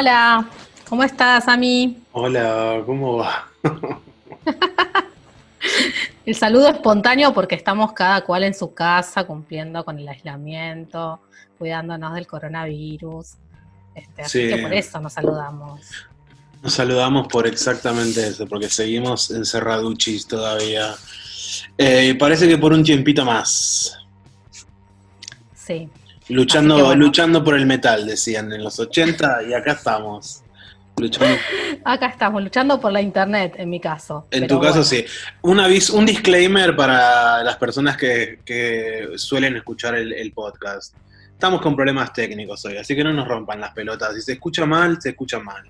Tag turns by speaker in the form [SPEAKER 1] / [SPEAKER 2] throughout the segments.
[SPEAKER 1] Hola, ¿cómo estás, Ami?
[SPEAKER 2] Hola, ¿cómo va?
[SPEAKER 1] el saludo espontáneo porque estamos cada cual en su casa cumpliendo con el aislamiento, cuidándonos del coronavirus. Este, así que por eso nos saludamos.
[SPEAKER 2] Nos saludamos por exactamente eso, porque seguimos encerraduchis todavía. Eh, parece que por un tiempito más.
[SPEAKER 1] Sí.
[SPEAKER 2] Luchando, luchando por el metal, decían en los 80, y acá estamos.
[SPEAKER 1] Luchando. Acá estamos, luchando por la internet, en mi caso.
[SPEAKER 2] En tu caso, sí. Un, aviso, un disclaimer para las personas que, suelen escuchar el, podcast. Estamos con problemas técnicos hoy, así que no nos rompan las pelotas. Si se escucha mal, se escucha mal.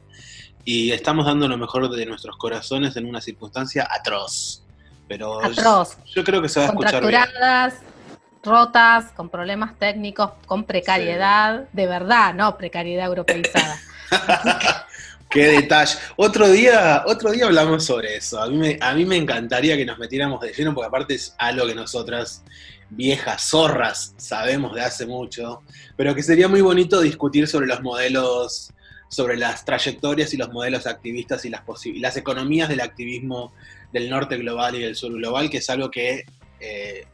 [SPEAKER 2] Y estamos dando lo mejor de nuestros corazones en una circunstancia atroz. Pero
[SPEAKER 1] atroz.
[SPEAKER 2] Yo, creo que se va a escuchar bien.
[SPEAKER 1] Rotas, con problemas técnicos, con precariedad, de verdad, no precariedad europeizada.
[SPEAKER 2] Qué detalle. Otro día, otro día hablamos sobre eso. A mí, me, a mí me encantaría que nos metiéramos de lleno, porque aparte es algo que nosotras, viejas zorras, sabemos de hace mucho, pero que sería muy bonito discutir sobre los modelos, sobre las trayectorias y los modelos activistas y las, las economías del activismo del norte global y del sur global, que es algo que, eh,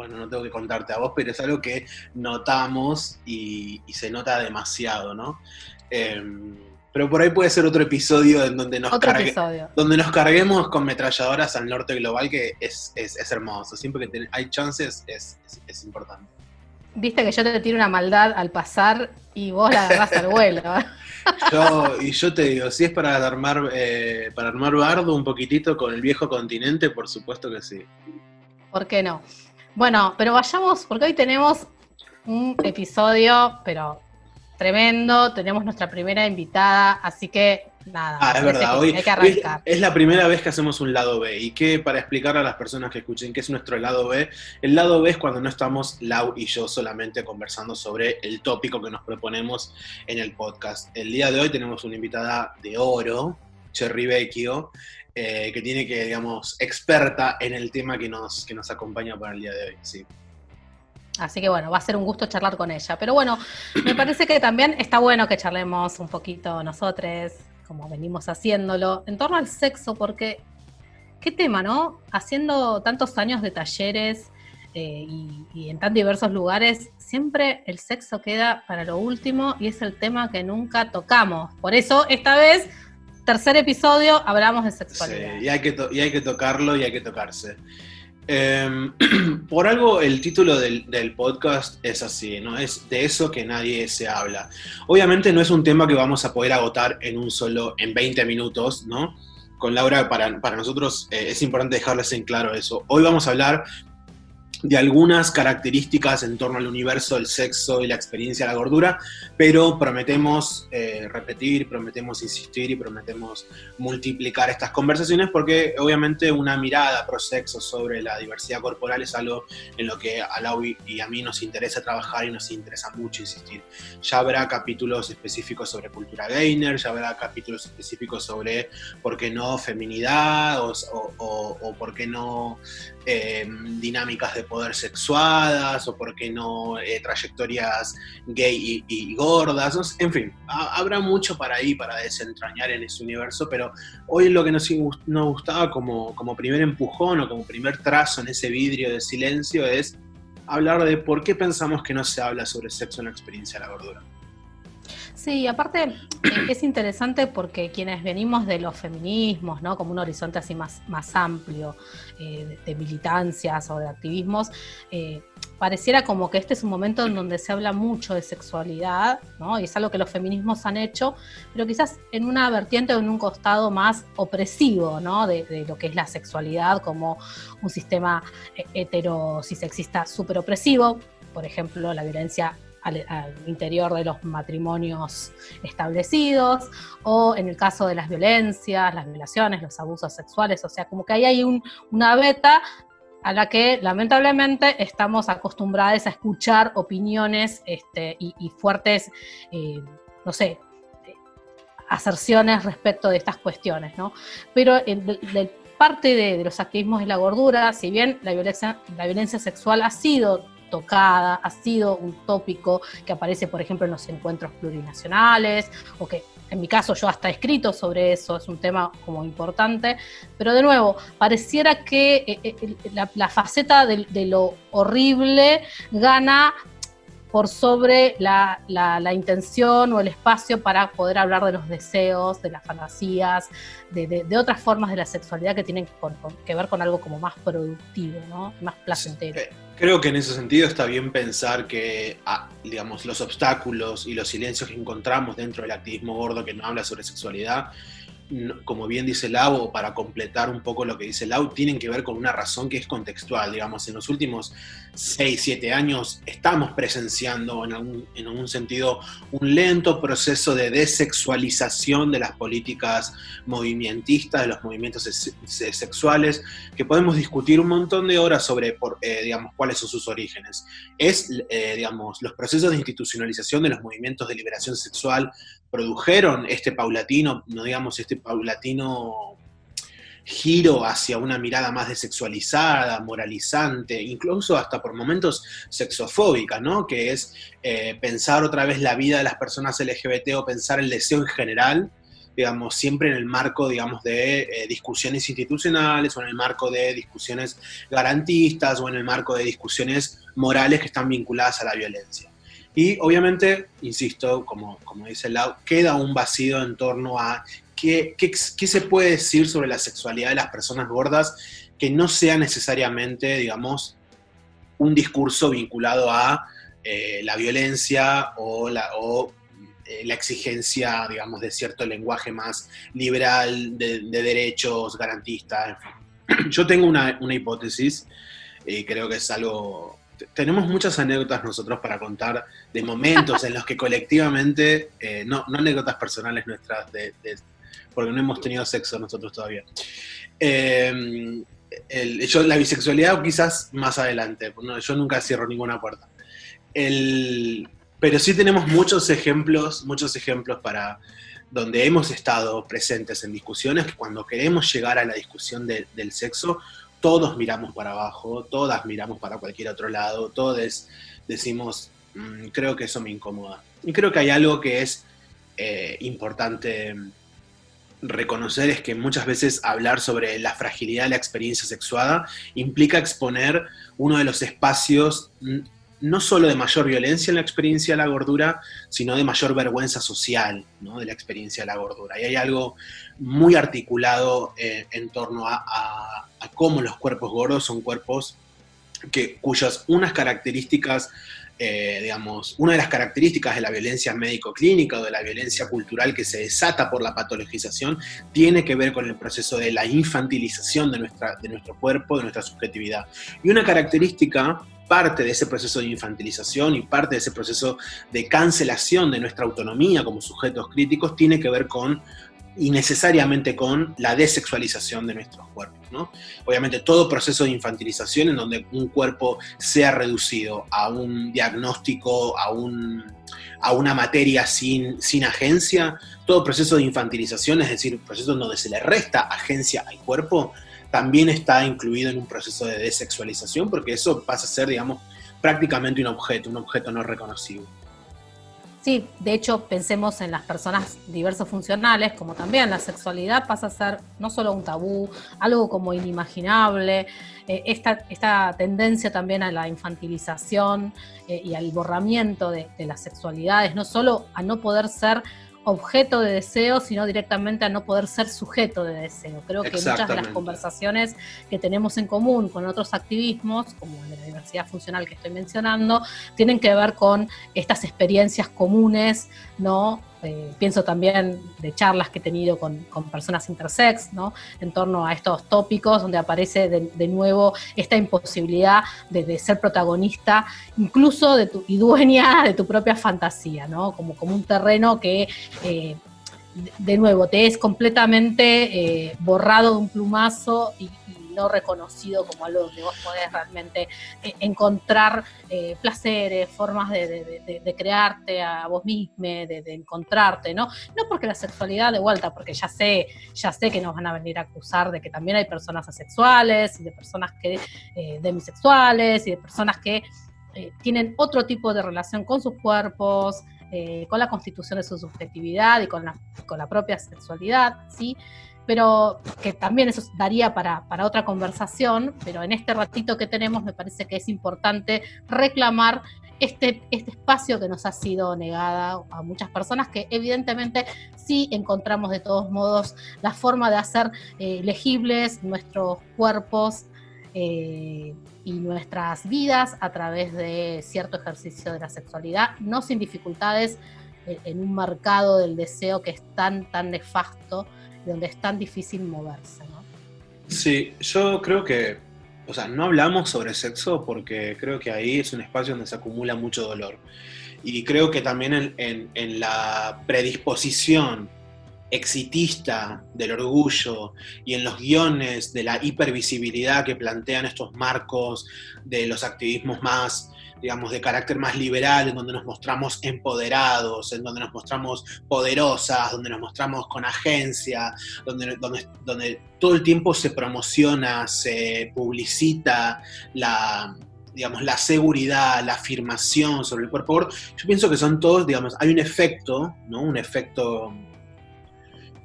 [SPEAKER 2] bueno, no tengo que contarte a vos, pero es algo que notamos y, se nota demasiado, ¿no? Em, pero por ahí puede ser otro episodio en donde nos, donde nos carguemos con metralladoras al norte global, que es, hermoso. Siempre que hay chances es, importante.
[SPEAKER 1] Viste que yo te tiro una maldad al pasar y vos la agarrás al vuelo.
[SPEAKER 2] y yo te digo, si es para armar, eh, para armar bardo un poquitito con el viejo continente, por supuesto que sí.
[SPEAKER 1] ¿Por qué no? Bueno, pero vayamos, porque hoy tenemos un episodio, pero tremendo, tenemos nuestra primera invitada, así que nada.
[SPEAKER 2] Ah, es verdad, hoy, hay que arrancar. es la primera vez que hacemos un lado B y que para explicar a las personas que escuchen qué es nuestro lado B, el lado B es cuando no estamos Lau y yo solamente conversando sobre el tópico que nos proponemos en el podcast. El día de hoy tenemos una invitada de oro, Cherry Vecchio, eh, que tiene que, digamos, experta en el tema que nos, que nos acompaña para el día de hoy. Sí.
[SPEAKER 1] Así que bueno, va a ser un gusto charlar con ella. Pero bueno, me parece que también está bueno que charlemos un poquito nosotros, como venimos haciéndolo, en torno al sexo, porque qué tema, ¿no? Haciendo tantos años de talleres eh, y, en tan diversos lugares, siempre el sexo queda para lo último y es el tema que nunca tocamos. Por eso, esta vez, tercer episodio, hablamos de sexualidad.
[SPEAKER 2] Sí, y hay que, y hay que tocarlo y hay que tocarse. Em, por algo el título del, podcast es así, ¿no? Es de eso que nadie se habla. Obviamente no es un tema que vamos a poder agotar en un solo, en 20 minutos, ¿no? Con Laura, para, para nosotros eh, es importante dejarles en claro eso. Hoy vamos a hablar de algunas características en torno al universo del sexo y la experiencia de la gordura, pero prometemos eh, repetir, prometemos insistir y prometemos multiplicar estas conversaciones porque obviamente una mirada pro sexo sobre la diversidad corporal es algo en lo que a Lau y a mí nos interesa trabajar y nos interesa mucho insistir. Ya habrá capítulos específicos sobre cultura gainer, ya habrá capítulos específicos sobre por qué no feminidad o, o por qué no eh, dinámicas de poder sexuadas o por qué no eh, trayectorias gay y, gordas, en fin, habrá mucho para ahí para desentrañar en ese universo, pero hoy lo que nos, gustaba como, primer empujón o como primer trazo en ese vidrio de silencio es hablar de por qué pensamos que no se habla sobre sexo en la experiencia de la gordura.
[SPEAKER 1] Sí, aparte eh, es interesante porque quienes venimos de los feminismos. Como un horizonte así más amplio eh, de, militancias o de activismos, eh, pareciera como que este es un momento en donde se habla mucho de sexualidad, ¿no? Y es algo que los feminismos han hecho, pero quizás en una vertiente o en un costado más opresivo, ¿no? De, lo que es la sexualidad como un sistema heterosexista súper opresivo, por ejemplo, la violencia al, interior de los matrimonios establecidos, o en el caso de las violencias, las violaciones, los abusos sexuales, o sea, como que ahí hay una beta a la que lamentablemente estamos acostumbrados a escuchar opiniones este, y, fuertes, eh, no sé, aserciones respecto de estas cuestiones, ¿no? Pero de, parte de, de, los activismos de la gordura, si bien la violencia, la violencia sexual ha sido tocada, ha sido un tópico que aparece, por ejemplo, en los encuentros plurinacionales, o que en mi caso yo hasta he escrito sobre eso, es un tema como importante, pero de nuevo, pareciera que eh, eh, la, faceta de lo horrible gana por sobre la, intención o el espacio para poder hablar de los deseos, de las fantasías, de, otras formas de la sexualidad que tienen que ver con algo como más productivo, ¿no? más placentero. Eh,
[SPEAKER 2] creo que en ese sentido está bien pensar que, ah, digamos, los obstáculos y los silencios que encontramos dentro del activismo gordo que no habla sobre sexualidad como bien dice Lau, o para completar un poco lo que dice Lau, tienen que ver con una razón que es contextual. Digamos, en los últimos 6, 7 años estamos presenciando en algún, en algún sentido un lento proceso de desexualización de las políticas movimentistas, de los movimientos sexuales, que podemos discutir un montón de horas sobre, por, eh, digamos, cuáles son sus orígenes. Es, eh, digamos, los procesos de institucionalización de los movimientos de liberación sexual produjeron este paulatino, no digamos, este paulatino giro hacia una mirada más desexualizada, moralizante, incluso hasta por momentos sexofóbica, ¿no? Que es eh, pensar otra vez la vida de las personas LGBT o pensar el deseo en general, digamos, siempre en el marco, digamos, de eh, discusiones institucionales o en el marco de discusiones garantistas o en el marco de discusiones morales que están vinculadas a la violencia. Y obviamente, insisto, como, como dice Lau, queda un vacío en torno a qué, qué, se puede decir sobre la sexualidad de las personas gordas que no sea necesariamente, digamos, un discurso vinculado a eh, la violencia o la, o, eh, la exigencia, digamos, de cierto lenguaje más liberal, de, derechos, garantistas. Yo tengo una, una hipótesis, y creo que es algo tenemos muchas anécdotas nosotros para contar de momentos en los que colectivamente, eh, no, no, anécdotas personales nuestras, de, porque no hemos tenido sexo nosotros todavía. Eh, yo, la bisexualidad quizás más adelante, yo nunca cierro ninguna puerta. pero sí tenemos muchos ejemplos, muchos ejemplos para donde hemos estado presentes en discusiones cuando queremos llegar a la discusión del sexo, todos miramos para abajo, todas miramos para cualquier otro lado, todos decimos, mm, creo que eso me incomoda. Y creo que hay algo que es eh, importante reconocer, es que muchas veces hablar sobre la fragilidad de la experiencia sexuada implica exponer uno de los espacios mm, no solo de mayor violencia en la experiencia de la gordura, sino de mayor vergüenza social de la experiencia de la gordura. Y hay algo muy articulado eh, en torno a, cómo los cuerpos gordos son cuerpos que, cuyas unas características, eh, digamos, una de las características de la violencia médico-clínica o de la violencia cultural que se desata por la patologización tiene que ver con el proceso de la infantilización de, nuestra, de nuestro cuerpo, de nuestra subjetividad. Y una característica parte de ese proceso de infantilización y parte de ese proceso de cancelación de nuestra autonomía como sujetos críticos tiene que ver con y necesariamente con la desexualización de nuestros cuerpos. ¿no? Obviamente todo proceso de infantilización en donde un cuerpo sea reducido a un diagnóstico, a, un, a una materia sin, sin agencia, todo proceso de infantilización, es decir, proceso en donde se le resta agencia al cuerpo, también está incluido en un proceso de desexualización, porque eso pasa a ser, digamos, prácticamente un objeto, un objeto no reconocido.
[SPEAKER 1] Sí, de hecho, pensemos en las personas diversos funcionales, como también la sexualidad pasa a ser no solo un tabú, algo como inimaginable. Eh, esta, tendencia también a la infantilización eh, y al borramiento de las sexualidades, no solo a no poder ser objeto de deseo, sino directamente a no poder ser sujeto de deseo. Creo que muchas de las conversaciones que tenemos en común con otros activismos, como el de la diversidad funcional que estoy mencionando, tienen que ver con estas experiencias comunes, ¿no? Eh, pienso también de charlas que he tenido con, personas intersex, ¿no? En torno a estos tópicos, donde aparece de, nuevo esta imposibilidad de, ser protagonista, incluso de tu, y dueña de tu propia fantasía, ¿no? Como, como un terreno que eh, de nuevo, te es completamente eh, borrado de un plumazo y, no reconocido como algo donde vos podés realmente eh, encontrar eh, placeres, formas de, crearte a vos mismo, de, encontrarte, ¿no? No porque la sexualidad de vuelta, porque ya sé, ya sé que nos van a venir a acusar de que también hay personas asexuales y de personas que demisexuales y de personas que eh, tienen otro tipo de relación con sus cuerpos, eh, con la constitución de su subjetividad y con la, con la propia sexualidad, ¿sí? Pero que también eso daría para, para otra conversación, pero en este ratito que tenemos me parece que es importante reclamar este, este espacio que nos ha sido negada a muchas personas que evidentemente sí encontramos de todos modos la forma de hacer eh, legibles nuestros cuerpos eh, y nuestras vidas a través de cierto ejercicio de la sexualidad, no sin dificultades eh, en un mercado del deseo que es tan, tan nefasto, donde es tan difícil moverse. ¿no?
[SPEAKER 2] Sí, yo creo que, o sea, no hablamos sobre sexo porque creo que ahí es un espacio donde se acumula mucho dolor. Y creo que también en, en la predisposición exitista del orgullo y en los guiones de la hipervisibilidad que plantean estos marcos de los activismos más, digamos, de carácter más liberal, en donde nos mostramos empoderados, en donde nos mostramos poderosas, donde nos mostramos con agencia, donde, donde, donde todo el tiempo se promociona, se publicita la, digamos, la seguridad, la afirmación sobre el cuerpo. Yo pienso que son todos, digamos, hay un efecto, ¿no? Un efecto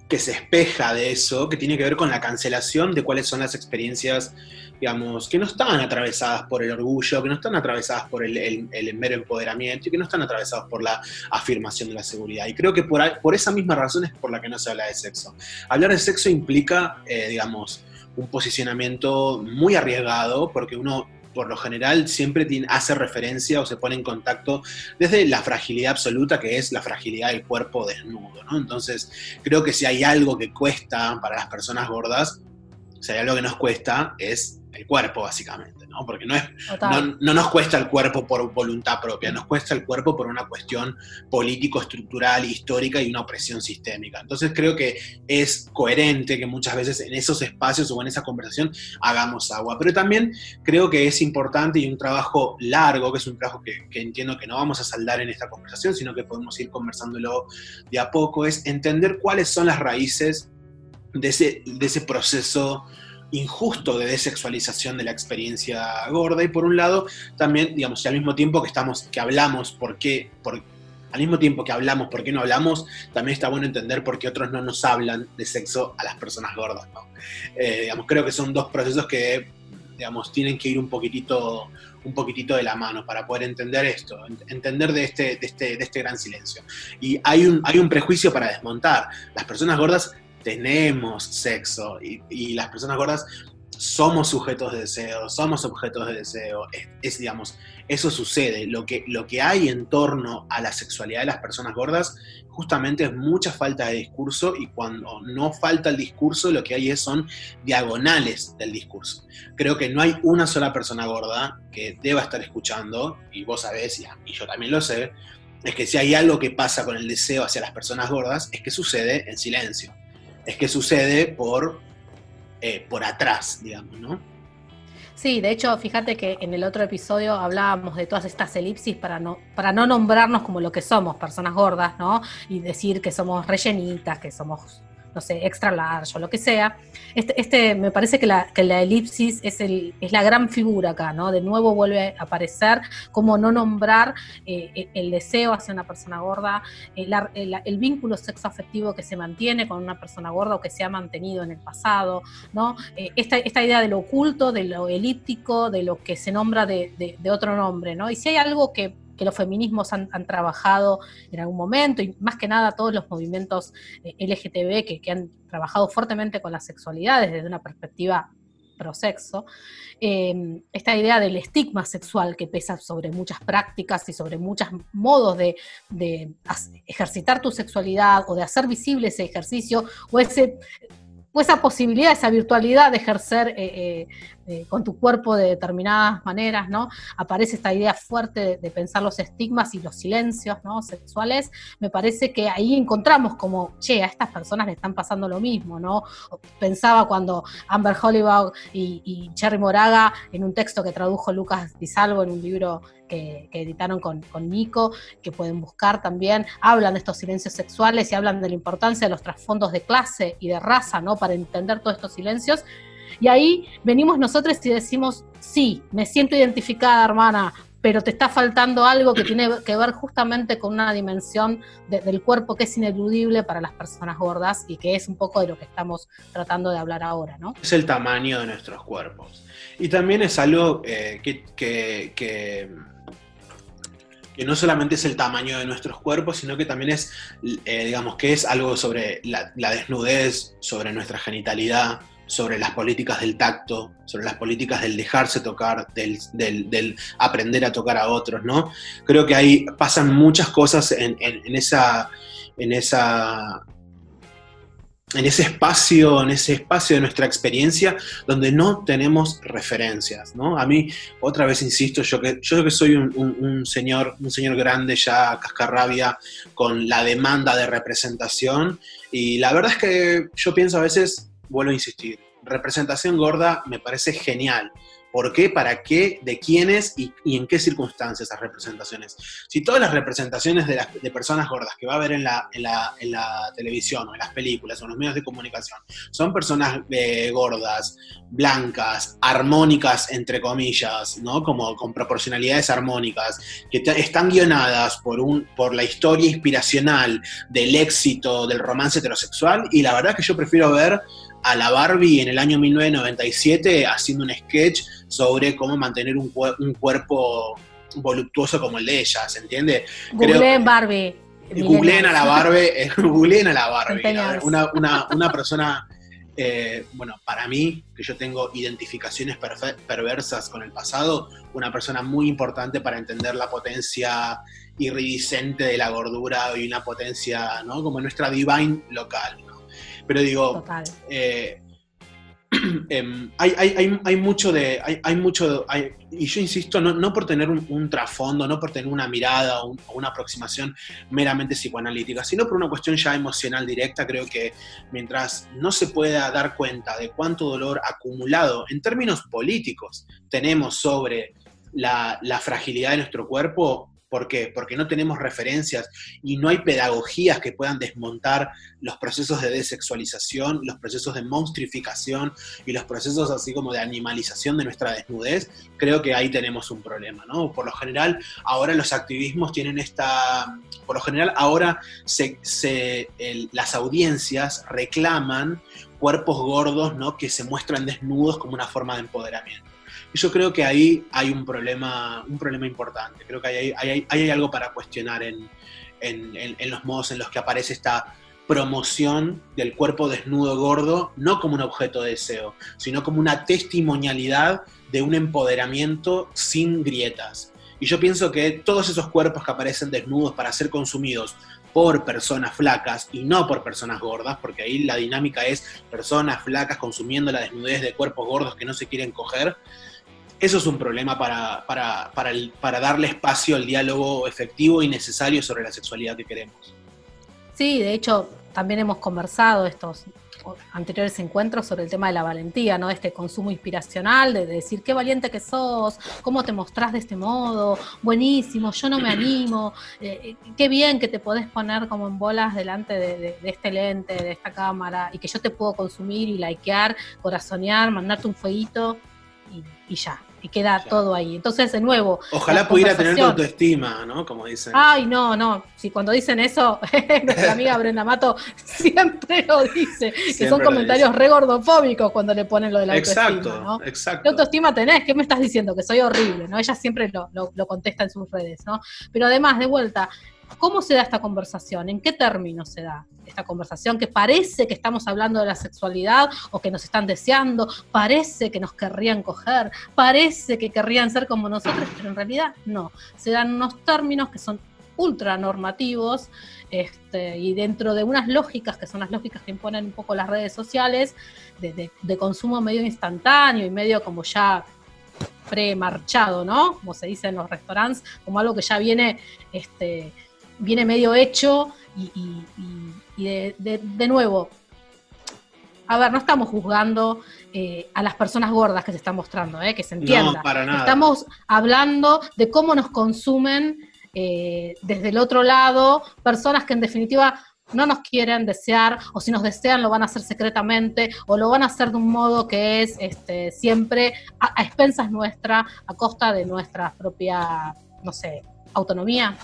[SPEAKER 2] que se espeja de eso, que tiene que ver con la cancelación de cuáles son las experiencias, digamos, que no están atravesadas por el orgullo, que no están atravesadas por el, mero empoderamiento y que no están atravesadas por la afirmación de la seguridad. Y creo que por, por esa misma razón es por la que no se habla de sexo. Hablar de sexo implica, eh, digamos, un posicionamiento muy arriesgado, porque uno por lo general siempre hace referencia o se pone en contacto desde la fragilidad absoluta que es la fragilidad del cuerpo desnudo. Entonces, creo que si hay algo que cuesta para las personas gordas, si hay algo que nos cuesta es el cuerpo, básicamente, ¿no? Porque no, es, no, nos cuesta el cuerpo por voluntad propia, nos cuesta el cuerpo por una cuestión político, estructural, histórica y una opresión sistémica. Entonces creo que es coherente que muchas veces en esos espacios o en esa conversación hagamos agua. Pero también creo que es importante y un trabajo largo, que es un trabajo que, que entiendo que no vamos a saldar en esta conversación, sino que podemos ir conversándolo de a poco, es entender cuáles son las raíces de ese, de ese proceso injusto de desexualización de la experiencia gorda y por un lado también, digamos, y al mismo tiempo que estamos, que hablamos por qué, por, al mismo tiempo que hablamos por qué no hablamos, también está bueno entender por qué otros no nos hablan de sexo a las personas gordas, ¿no? Eh, digamos, creo que son dos procesos que, digamos, tienen que ir un poquitito, un poquitito de la mano para poder entender esto, entender de este, de este, de este gran silencio. Y hay un, hay un prejuicio para desmontar. Las personas gordas tenemos sexo y, las personas gordas somos sujetos de deseo, somos objetos de deseo, es, digamos, eso sucede. Lo que, lo que hay en torno a la sexualidad de las personas gordas justamente es mucha falta de discurso y cuando no falta el discurso lo que hay es, son diagonales del discurso. Creo que no hay una sola persona gorda que deba estar escuchando, y vos sabés, y, y yo también lo sé, es que si hay algo que pasa con el deseo hacia las personas gordas, es que sucede en silencio es que sucede por, eh, por atrás, digamos, ¿no?
[SPEAKER 1] Sí, de hecho, fíjate que en el otro episodio hablábamos de todas estas elipsis para no, para no nombrarnos como lo que somos, personas gordas, ¿no? Y decir que somos rellenitas, que somos no sé, extra large o lo que sea. Este, este me parece que la, que la elipsis es, el, es la gran figura acá, ¿no? De nuevo vuelve a aparecer como no nombrar eh, el deseo hacia una persona gorda, el, el, vínculo sexoafectivo que se mantiene con una persona gorda o que se ha mantenido en el pasado, ¿no? Eh, esta, esta, idea de lo oculto, de lo elíptico, de lo que se nombra de, de otro nombre, ¿no? Y si hay algo que que los feminismos han, trabajado en algún momento, y más que nada todos los movimientos eh, LGTB que, han trabajado fuertemente con la sexualidad desde una perspectiva prosexo, eh, esta idea del estigma sexual que pesa sobre muchas prácticas y sobre muchos modos de, de, ejercitar tu sexualidad o de hacer visible ese ejercicio o ese pues esa posibilidad, esa virtualidad de ejercer eh, eh, eh, con tu cuerpo de determinadas maneras, ¿no? Aparece esta idea fuerte de, pensar los estigmas y los silencios, ¿no? Sexuales. Me parece que ahí encontramos como, che, a estas personas le están pasando lo mismo, ¿no? Pensaba cuando Amber Hollywood y, Cherry Moraga, en un texto que tradujo Lucas Di Salvo en un libro que, editaron con, Nico, que pueden buscar también, hablan de estos silencios sexuales y hablan de la importancia de los trasfondos de clase y de raza, ¿no? Para entender todos estos silencios. Y ahí venimos nosotros y decimos, sí, me siento identificada, hermana, pero te está faltando algo que tiene que ver justamente con una dimensión del cuerpo que es ineludible para las personas gordas y que es un poco de lo que estamos tratando de hablar ahora, ¿no?
[SPEAKER 2] Es el tamaño de nuestros cuerpos. Y también es algo eh, que que no solamente es el tamaño de nuestros cuerpos, sino que también es, eh, digamos, que es algo sobre la, desnudez, sobre nuestra genitalidad, sobre las políticas del tacto, sobre las políticas del dejarse tocar, del, aprender a tocar a otros, ¿no? Creo que ahí pasan muchas cosas en, esa, en esa en ese espacio, en ese espacio de nuestra experiencia donde no tenemos referencias, ¿no? A mí, otra vez insisto, yo que, yo que soy un, señor, un señor grande ya cascarrabia con la demanda de representación y la verdad es que yo pienso a veces, vuelvo a insistir, representación gorda me parece genial, ¿Por qué? ¿Para qué? ¿De quiénes? Y, en qué circunstancias esas representaciones? Si todas las representaciones de, las, de personas gordas que va a haber en la, en, la, televisión o en las películas o en los medios de comunicación son personas eh, gordas, blancas, armónicas, entre comillas, ¿no? Como con proporcionalidades armónicas, que están guionadas por, un, por la historia inspiracional del éxito del romance heterosexual, y la verdad que yo prefiero ver a la Barbie en el año 1997 haciendo un sketch sobre cómo mantener un, cuerpo voluptuoso como el de ella, ¿se entiende?
[SPEAKER 1] Googleen Barbie.
[SPEAKER 2] Googleen a la Barbie, eh, googleen a la Barbie. Una, persona, eh, bueno, para mí, que yo tengo identificaciones perversas con el pasado, una persona muy importante para entender la potencia iridiscente de la gordura y una potencia, ¿no? Como nuestra divine local. Pero digo, eh, em, hay, mucho de, hay, mucho, y yo insisto, no, por tener un, trasfondo, no por tener una mirada o, una aproximación meramente psicoanalítica, sino por una cuestión ya emocional directa, creo que mientras no se pueda dar cuenta de cuánto dolor acumulado en términos políticos tenemos sobre la, la fragilidad de nuestro cuerpo, ¿Por qué? Porque no tenemos referencias y no hay pedagogías que puedan desmontar los procesos de desexualización, los procesos de monstrificación y los procesos así como de animalización de nuestra desnudez. Creo que ahí tenemos un problema, ¿no? Por lo general, ahora los activismos tienen esta... Por lo general, ahora las audiencias reclaman cuerpos gordos, ¿no? Que se muestran desnudos como una forma de empoderamiento. Y yo creo que ahí hay un problema, un problema importante. Creo que hay, hay, hay algo para cuestionar en, en, en, los modos en los que aparece esta promoción del cuerpo desnudo gordo, no como un objeto de deseo, sino como una testimonialidad de un empoderamiento sin grietas. Y yo pienso que todos esos cuerpos que aparecen desnudos para ser consumidos por personas flacas y no por personas gordas, porque ahí la dinámica es personas flacas consumiendo la desnudez de cuerpos gordos que no se quieren coger, eso es un problema para, para, para, darle espacio al diálogo efectivo y necesario sobre la sexualidad que queremos.
[SPEAKER 1] Sí, de hecho, también hemos conversado estos anteriores encuentros sobre el tema de la valentía, ¿no? Este consumo inspiracional, de decir qué valiente que sos, cómo te mostrás de este modo, buenísimo, yo no me animo, eh, eh, qué bien que te podés poner como en bolas delante de, este lente, de esta cámara, y que yo te puedo consumir y likear, corazonear, mandarte un fueguito y ya y queda todo ahí. Entonces, de nuevo.
[SPEAKER 2] Ojalá pudiera tener tu autoestima, ¿no? Como dicen.
[SPEAKER 1] Ay, no, no. Si cuando dicen eso, nuestra amiga Brenda Mato siempre lo dice, que son comentarios re gordofóbicos cuando le ponen lo de la autoestima. Exacto, ¿no? exacto. ¿Qué autoestima tenés? ¿Qué me estás diciendo? Que soy horrible, ¿no? Ella siempre lo, lo contesta en sus redes, ¿no? Pero además, de vuelta, ¿Cómo se da esta conversación? ¿En qué términos se da esta conversación? Que parece que estamos hablando de la sexualidad o que nos están deseando, parece que nos querrían coger, parece que querrían ser como nosotros, pero en realidad no. Se dan unos términos que son ultra normativos este, y dentro de unas lógicas que son las lógicas que imponen un poco las redes sociales, de, de consumo medio instantáneo y medio como ya premarchado, ¿no? Como se dice en los restaurantes, como algo que ya viene este, viene medio hecho y, de, nuevo, a ver, no estamos juzgando eh, a las personas gordas que se están mostrando, eh, que se entienda.
[SPEAKER 2] No, para nada.
[SPEAKER 1] Estamos hablando de cómo nos consumen eh, desde el otro lado personas que en definitiva no nos quieren desear, o si nos desean lo van a hacer secretamente, o lo van a hacer de un modo que es este, siempre a, a expensas nuestra, a costa de nuestra propia, no sé, autonomía.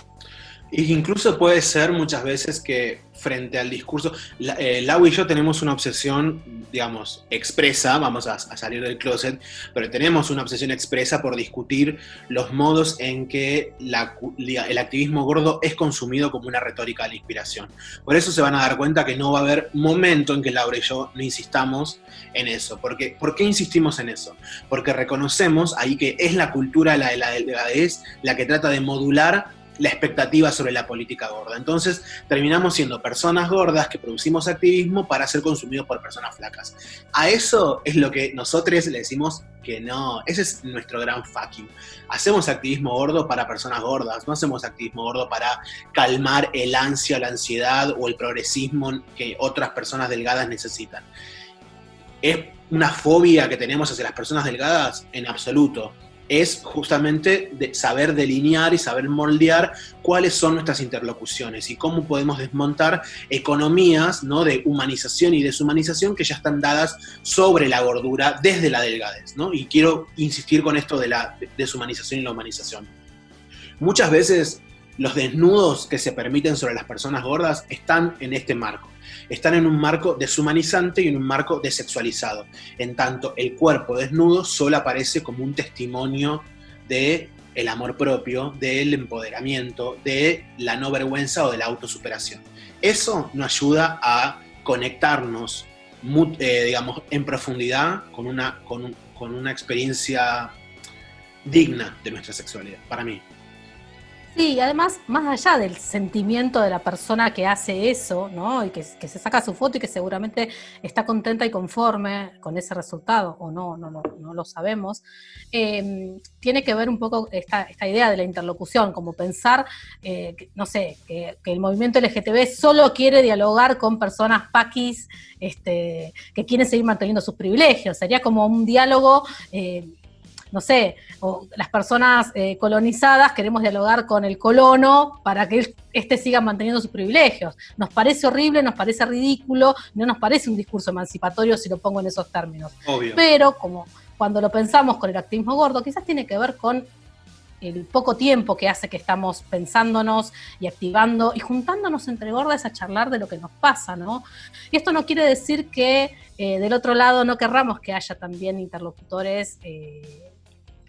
[SPEAKER 2] Incluso puede ser muchas veces que frente al discurso, eh, Lau y yo tenemos una obsesión, digamos, expresa, vamos a, salir del closet, pero tenemos una obsesión expresa por discutir los modos en que el activismo gordo es consumido como una retórica de la inspiración. Por eso se van a dar cuenta que no va a haber momento en que Laura y yo no insistamos en eso. Porque, ¿Por qué insistimos en eso? Porque reconocemos ahí que es la cultura la de la delgadez la que trata de modular la expectativa sobre la política gorda. Entonces terminamos siendo personas gordas que producimos activismo para ser consumidos por personas flacas. A eso es lo que nosotros le decimos que no. Ese es nuestro gran fucking. Hacemos activismo gordo para personas gordas, no hacemos activismo gordo para calmar el ansia, la ansiedad o el progresismo que otras personas delgadas necesitan. ¿Es una fobia que tenemos hacia las personas delgadas? En absoluto es justamente saber delinear y saber moldear cuáles son nuestras interlocuciones y cómo podemos desmontar economías ¿no? de humanización y deshumanización que ya están dadas sobre la gordura desde la delgadez. ¿no? Y quiero insistir con esto de la deshumanización y la humanización. Muchas veces los desnudos que se permiten sobre las personas gordas están en este marco están en un marco deshumanizante y en un marco desexualizado. En tanto, el cuerpo desnudo solo aparece como un testimonio de el amor propio, del empoderamiento, de la no vergüenza o de la autosuperación. Eso nos ayuda a conectarnos, eh, digamos, en profundidad con una, con una experiencia digna de nuestra sexualidad, para mí.
[SPEAKER 1] Sí, y además, más allá del sentimiento de la persona que hace eso, ¿no? Y que, se saca su foto y que seguramente está contenta y conforme con ese resultado, o no, no, no, lo sabemos, em, tiene que ver un poco esta, esta, idea de la interlocución, como pensar, eh, no sé, que, el movimiento LGTB solo quiere dialogar con personas paquis este, que quieren seguir manteniendo sus privilegios. Sería como un diálogo. Eh, no sé, o las personas eh, colonizadas queremos dialogar con el colono para que éste siga manteniendo sus privilegios. Nos parece horrible, nos parece ridículo, no nos parece un discurso emancipatorio si lo pongo en esos términos.
[SPEAKER 2] Obvio.
[SPEAKER 1] Pero como cuando lo pensamos con el activismo gordo, quizás tiene que ver con el poco tiempo que hace que estamos pensándonos y activando y juntándonos entre gordas a charlar de lo que nos pasa, ¿no? Y esto no quiere decir que eh, del otro lado no querramos que haya también interlocutores eh,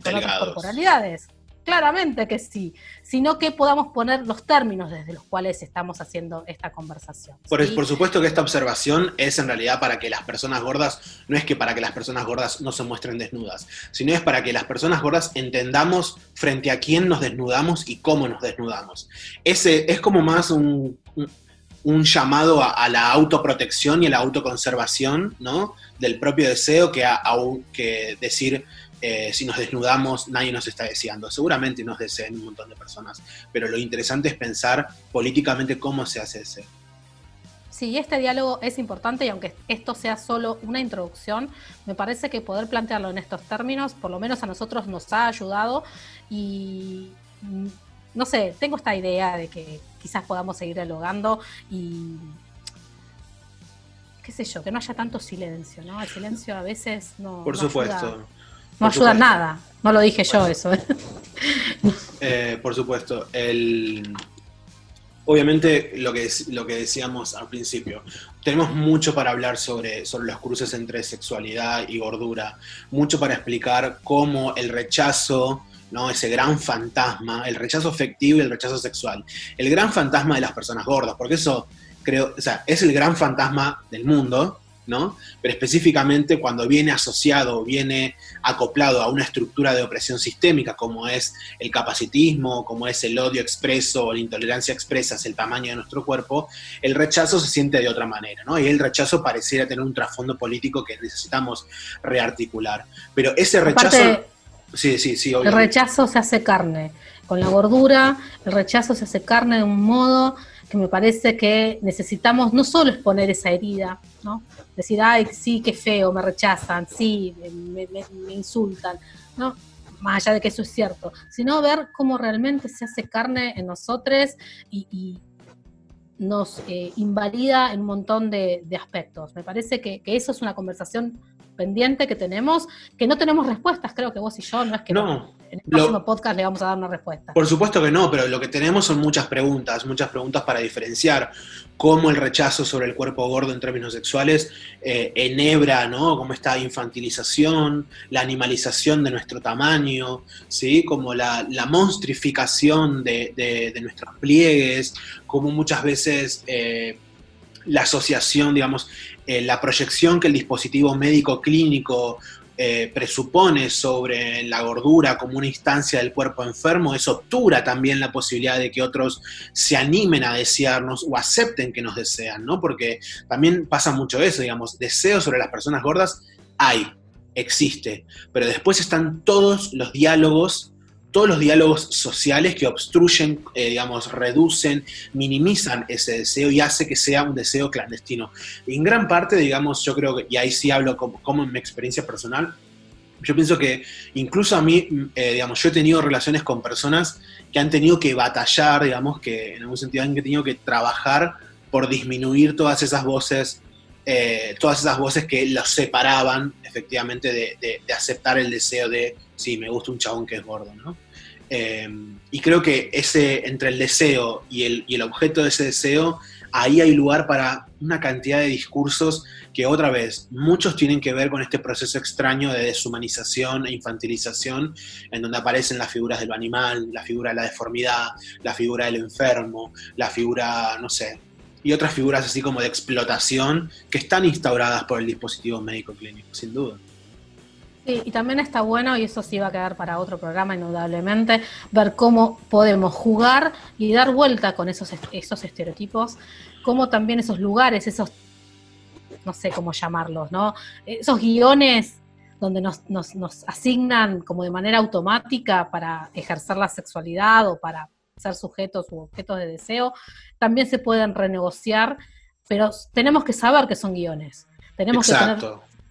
[SPEAKER 1] con otras corporalidades. Claramente que sí, sino que podamos poner los términos desde los cuales estamos haciendo esta conversación.
[SPEAKER 2] Por, por, supuesto que esta observación es en realidad para que las personas gordas, no es que para que las personas gordas no se muestren desnudas, sino es para que las personas gordas entendamos frente a quién nos desnudamos y cómo nos desnudamos. Ese es como más un, un llamado a, la autoprotección y a la autoconservación, ¿no? Del propio deseo que, a, que decir eh, si nos desnudamos, nadie nos está deseando. Seguramente nos deseen un montón de personas, pero lo interesante es pensar políticamente cómo se hace ese.
[SPEAKER 1] Sí, este diálogo es importante y aunque esto sea solo una introducción, me parece que poder plantearlo en estos términos, por lo menos a nosotros nos ha ayudado y mm, no sé, tengo esta idea de que quizás podamos seguir dialogando y qué sé yo, que no haya tanto silencio, ¿no? El silencio a veces no.
[SPEAKER 2] Por supuesto.
[SPEAKER 1] No ayuda nada, no lo dije yo eso. ¿eh?
[SPEAKER 2] Por supuesto, el, obviamente lo que, lo que decíamos al principio, tenemos mucho para hablar sobre, sobre los cruces entre sexualidad y gordura, mucho para explicar cómo el rechazo, ¿no? ese gran fantasma, el rechazo afectivo y el rechazo sexual, el gran fantasma de las personas gordas, porque eso creo, o sea, es el gran fantasma del mundo, ¿no? Pero específicamente cuando viene asociado, viene acoplado a una estructura de opresión sistémica, como es el capacitismo, como es el odio expreso o la intolerancia expresa es el tamaño de nuestro cuerpo, el rechazo se siente de otra manera, ¿no? Y el rechazo pareciera tener un trasfondo político que necesitamos rearticular. Pero ese rechazo...
[SPEAKER 1] sí, sí, sí, El rechazo se hace carne. Con la gordura, el rechazo se hace carne de un modo que me parece que necesitamos no solo exponer esa herida, ¿no? Decir, ay, sí, qué feo, me rechazan, sí, me, insultan, ¿no? Más allá de que eso es cierto, sino ver cómo realmente se hace carne en nosotros y, nos eh, invalida en un montón de, aspectos. Me parece que, eso es una conversación pendiente que tenemos, que no tenemos respuestas, creo que vos y yo, no es que
[SPEAKER 2] no,
[SPEAKER 1] en el próximo podcast le vamos a dar una respuesta.
[SPEAKER 2] Por supuesto que no, pero lo que tenemos son muchas preguntas, muchas preguntas para diferenciar cómo el rechazo sobre el cuerpo gordo en términos sexuales eh, enhebra, ¿no? Como esta infantilización, la animalización de nuestro tamaño, ¿sí? Como la, monstrificación de, nuestros pliegues, como muchas veces eh, la asociación, digamos, eh, la proyección que el dispositivo médico clínico eh, presupone sobre la gordura como una instancia del cuerpo enfermo, eso obtura también la posibilidad de que otros se animen a desearnos o acepten que nos desean, ¿no? Porque también pasa mucho eso, digamos, deseos sobre las personas gordas hay, existe, pero después están todos los diálogos todos los diálogos sociales que obstruyen, eh, digamos, reducen, minimizan ese deseo y hace que sea un deseo clandestino. Y en gran parte, digamos, yo creo que, y ahí sí hablo como, en mi experiencia personal, yo pienso que incluso a mí, eh, digamos, yo he tenido relaciones con personas que han tenido que batallar, digamos, que en algún sentido han tenido que trabajar por disminuir todas esas voces, eh, todas esas voces que los separaban efectivamente de, de, aceptar el deseo de, sí, me gusta un chabón que es gordo, ¿no? Eh, y creo que ese, entre el deseo y el, y el, objeto de ese deseo, ahí hay lugar para una cantidad de discursos que otra vez, muchos tienen que ver con este proceso extraño de deshumanización e infantilización, en donde aparecen las figuras del animal, la figura de la deformidad, la figura del enfermo, la figura, no sé, y otras figuras así como de explotación que están instauradas por el dispositivo médico clínico, sin duda.
[SPEAKER 1] Sí, y también está bueno, y eso sí va a quedar para otro programa indudablemente, ver cómo podemos jugar y dar vuelta con esos, esos estereotipos, cómo también esos lugares, esos, no sé cómo llamarlos, ¿no? Esos guiones donde nos, nos, nos asignan como de manera automática para ejercer la sexualidad o para ser sujetos u objetos de deseo, también se pueden renegociar, pero tenemos que saber que son guiones. Tenemos tener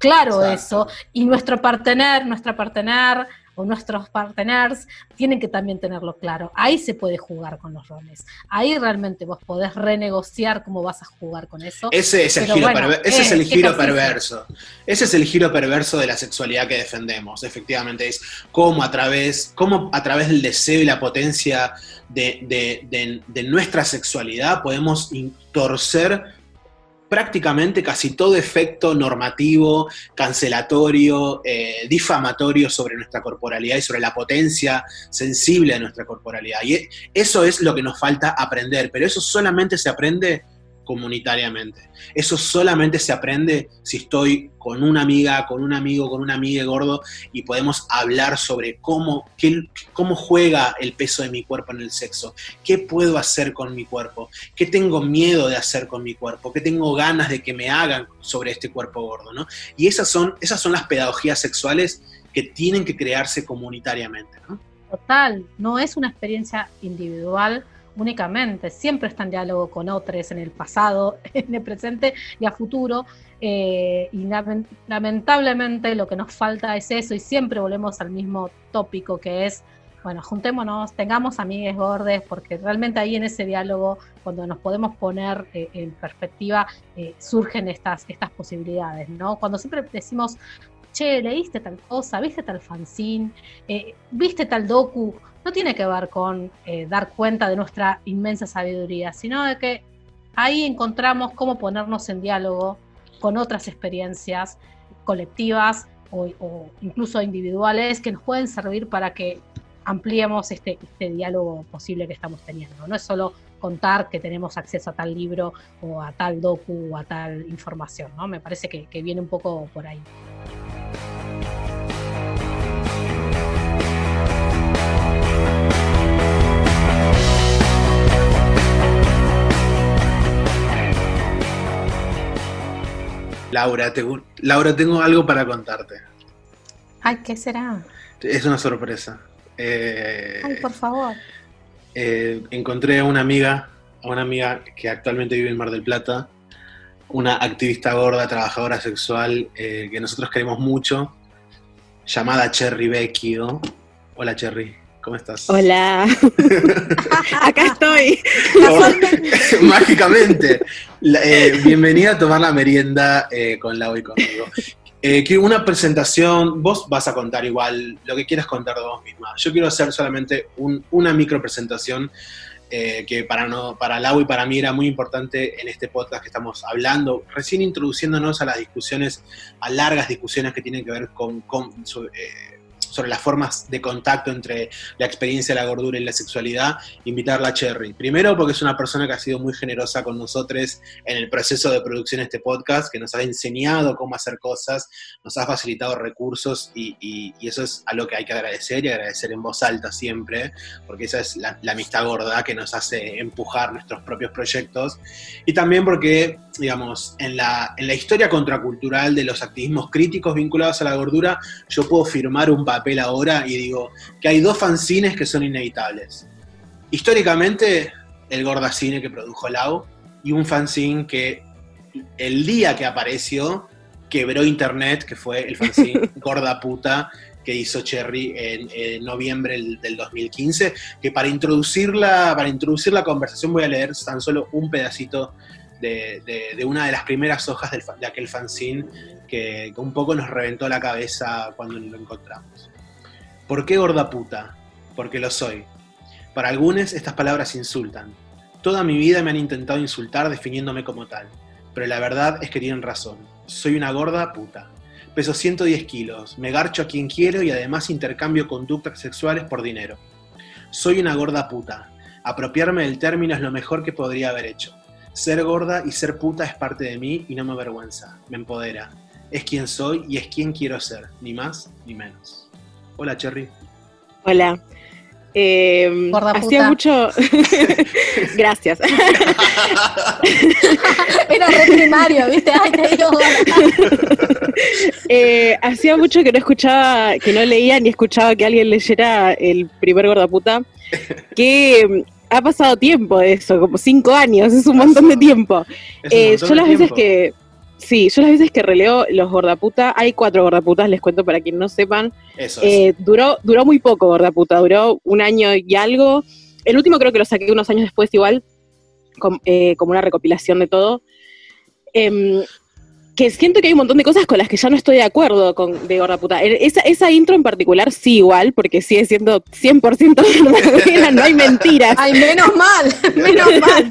[SPEAKER 1] claro eso. Y nuestro partener, nuestra partener o nuestros partners tienen que también tenerlo claro. Ahí se puede jugar con los roles. Ahí realmente vos podés renegociar cómo vas a jugar con eso.
[SPEAKER 2] Ese es el giro, ese es el giro perverso. Ese es el giro perverso de la sexualidad que defendemos. Efectivamente, es cómo a través, cómo a través del deseo y la potencia de, de nuestra sexualidad podemos torcer prácticamente casi todo efecto normativo, cancelatorio, eh, difamatorio sobre nuestra corporalidad y sobre la potencia sensible de nuestra corporalidad. Y eso es lo que nos falta aprender, pero eso solamente se aprende comunitariamente. Eso solamente se aprende si estoy con una amiga, con un amigo, con una amiga gordo y podemos hablar sobre cómo, cómo juega el peso de mi cuerpo en el sexo, qué puedo hacer con mi cuerpo, qué tengo miedo de hacer con mi cuerpo, qué tengo ganas de que me hagan sobre este cuerpo gordo. ¿no? Y esas son, esas son las pedagogías sexuales que tienen que crearse comunitariamente. ¿no?
[SPEAKER 1] Total, no es una experiencia individual únicamente, siempre está en diálogo con otros en el pasado, en el presente y a futuro. Eh, y lamentablemente lo que nos falta es eso y siempre volvemos al mismo tópico que es, bueno, juntémonos, tengamos amigues gordes, porque realmente ahí en ese diálogo, cuando nos podemos poner eh, en perspectiva, eh, surgen estas, estas posibilidades, ¿no? Cuando siempre decimos, che, leíste tal cosa, viste tal fanzine, viste tal docu, no tiene que ver con eh, dar cuenta de nuestra inmensa sabiduría, sino de que ahí encontramos cómo ponernos en diálogo con otras experiencias colectivas o, incluso individuales que nos pueden servir para que ampliemos este, este, diálogo posible que estamos teniendo. No es solo contar que tenemos acceso a tal libro o a tal docu o a tal información, ¿no? Me parece que viene un poco por ahí.
[SPEAKER 2] Laura, Laura, tengo algo para contarte.
[SPEAKER 1] Ay, ¿qué será?
[SPEAKER 2] Es una sorpresa.
[SPEAKER 1] Eh, Ay, por favor.
[SPEAKER 2] Eh, encontré a una amiga, a una amiga que actualmente vive en Mar del Plata, una activista gorda, trabajadora sexual eh, que nosotros queremos mucho, llamada Cherry Vecchio. Hola Cherry. ¿Cómo estás?
[SPEAKER 3] Hola. Acá estoy.
[SPEAKER 2] Mágicamente. Eh, bienvenida a tomar la merienda eh, con Lau y conmigo. Eh, que una presentación, vos vas a contar igual lo que quieras contar de vos misma. Yo quiero hacer solamente una micro presentación que para, no, para Lau y para mí era muy importante en este podcast que estamos hablando, recién introduciéndonos a las discusiones, a largas discusiones que tienen que ver con, con sobre las formas de contacto entre la experiencia la gordura y la sexualidad, invitarla a Cherry. Primero porque es una persona que ha sido muy generosa con nosotros en el proceso de producción de este podcast, que nos ha enseñado cómo hacer cosas, nos ha facilitado recursos y, eso es algo que hay que agradecer y agradecer en voz alta siempre, porque esa es la, la amistad gorda que nos hace empujar nuestros propios proyectos. Y también porque digamos, en la, en la historia contracultural de los activismos críticos vinculados a la gordura, yo puedo firmar un papel ahora y digo que hay dos fanzines que son inevitables. Históricamente, el Gordacine que produjo Lau y un fanzine que el día que apareció quebró internet, que fue el fanzine Gorda Puta que hizo Cherry en, noviembre del, 2015, que para introducirla, para introducir la conversación voy a leer tan solo un pedacito de, una de las primeras hojas de aquel fanzine que, un poco nos reventó la cabeza cuando lo encontramos. ¿Por qué gorda puta? Porque lo soy. Para algunos estas palabras insultan. Toda mi vida me han intentado insultar definiéndome como tal, pero la verdad es que tienen razón. Soy una gorda puta. Peso 110 kilos, me garcho a quien quiero y además intercambio conductas sexuales por dinero. Soy una gorda puta. Apropiarme del término es lo mejor que podría haber hecho. Ser gorda y ser puta es parte de mí y no me avergüenza, me empodera. Es quien soy y es quien quiero ser, ni más ni menos. Hola, Cherry.
[SPEAKER 3] Hola. Eh, hacía mucho. Gracias.
[SPEAKER 1] Era re primario, ¿viste? Ay, te digo.
[SPEAKER 3] eh, hacía mucho que no escuchaba, que no leía ni escuchaba que alguien leyera el primer gorda puta. Que ha pasado tiempo de eso, como cinco años, es un montón de tiempo. Eh, yo las veces que, sí, yo las veces que releo los gordaputa, hay cuatro gordaputas, les cuento para quien no sepan. Eh, duró, duró muy poco gordaputa, duró un año y algo. El último creo que lo saqué unos años después igual, eh, como una recopilación de todo. Em, que siento que hay un montón de cosas con las que ya no estoy de acuerdo con de gorda puta. Esa, esa intro en particular sí igual, porque sigue siendo 100% verdadera, no hay mentiras.
[SPEAKER 1] Ay, menos mal, menos mal,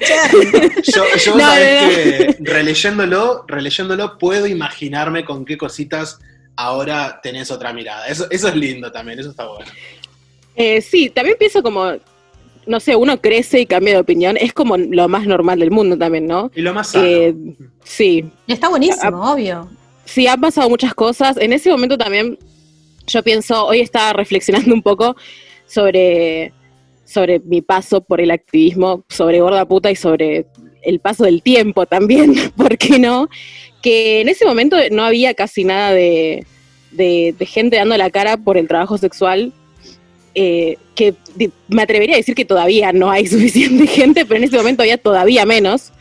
[SPEAKER 2] Yo, yo que releyéndolo, releyéndolo puedo imaginarme con qué cositas ahora tenés otra mirada. Eso, eso es lindo también, eso está bueno.
[SPEAKER 3] Eh, sí, también pienso como no sé, uno crece y cambia de opinión, es como lo más normal del mundo también, ¿no?
[SPEAKER 2] Y lo más sano. Eh,
[SPEAKER 3] sí.
[SPEAKER 1] Y está buenísimo, obvio.
[SPEAKER 3] Sí, han pasado muchas cosas. En ese momento también, yo pienso, hoy estaba reflexionando un poco sobre, sobre mi paso por el activismo, sobre gorda puta y sobre el paso del tiempo también, ¿por qué no? Que en ese momento no había casi nada de, de gente dando la cara por el trabajo sexual eh, que me atrevería a decir que todavía no hay suficiente gente, pero en este momento había todavía menos.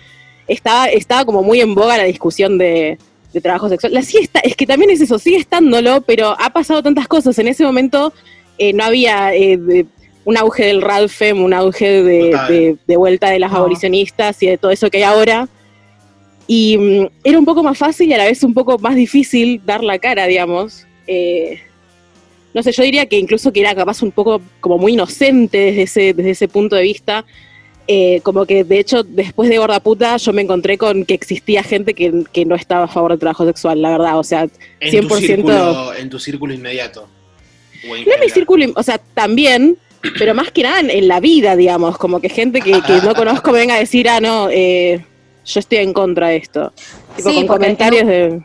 [SPEAKER 3] Estaba, estaba como muy en boga la discusión de, trabajo sexual. La siesta, es que también es eso, sigue estándolo, pero ha pasado tantas cosas. En ese momento eh, no había eh, un auge del Radfem, un auge de, vuelta de las abolicionistas y de todo eso que hay ahora. Y mm, era un poco más fácil y a la vez un poco más difícil dar la cara, digamos no sé, yo diría que incluso que era capaz un poco como muy inocente desde ese, desde ese punto de vista. Eh, como que de hecho después de Gorda Puta yo me encontré con que existía gente que, no estaba a favor del trabajo sexual, la verdad, o sea, 100%...
[SPEAKER 2] En tu círculo, en tu círculo inmediato.
[SPEAKER 3] No en mi círculo, o sea, también, pero más que nada en, la vida, digamos, como que gente que, no conozco venga a decir, ah, no, eh, yo estoy en contra de esto. Tipo, con comentarios de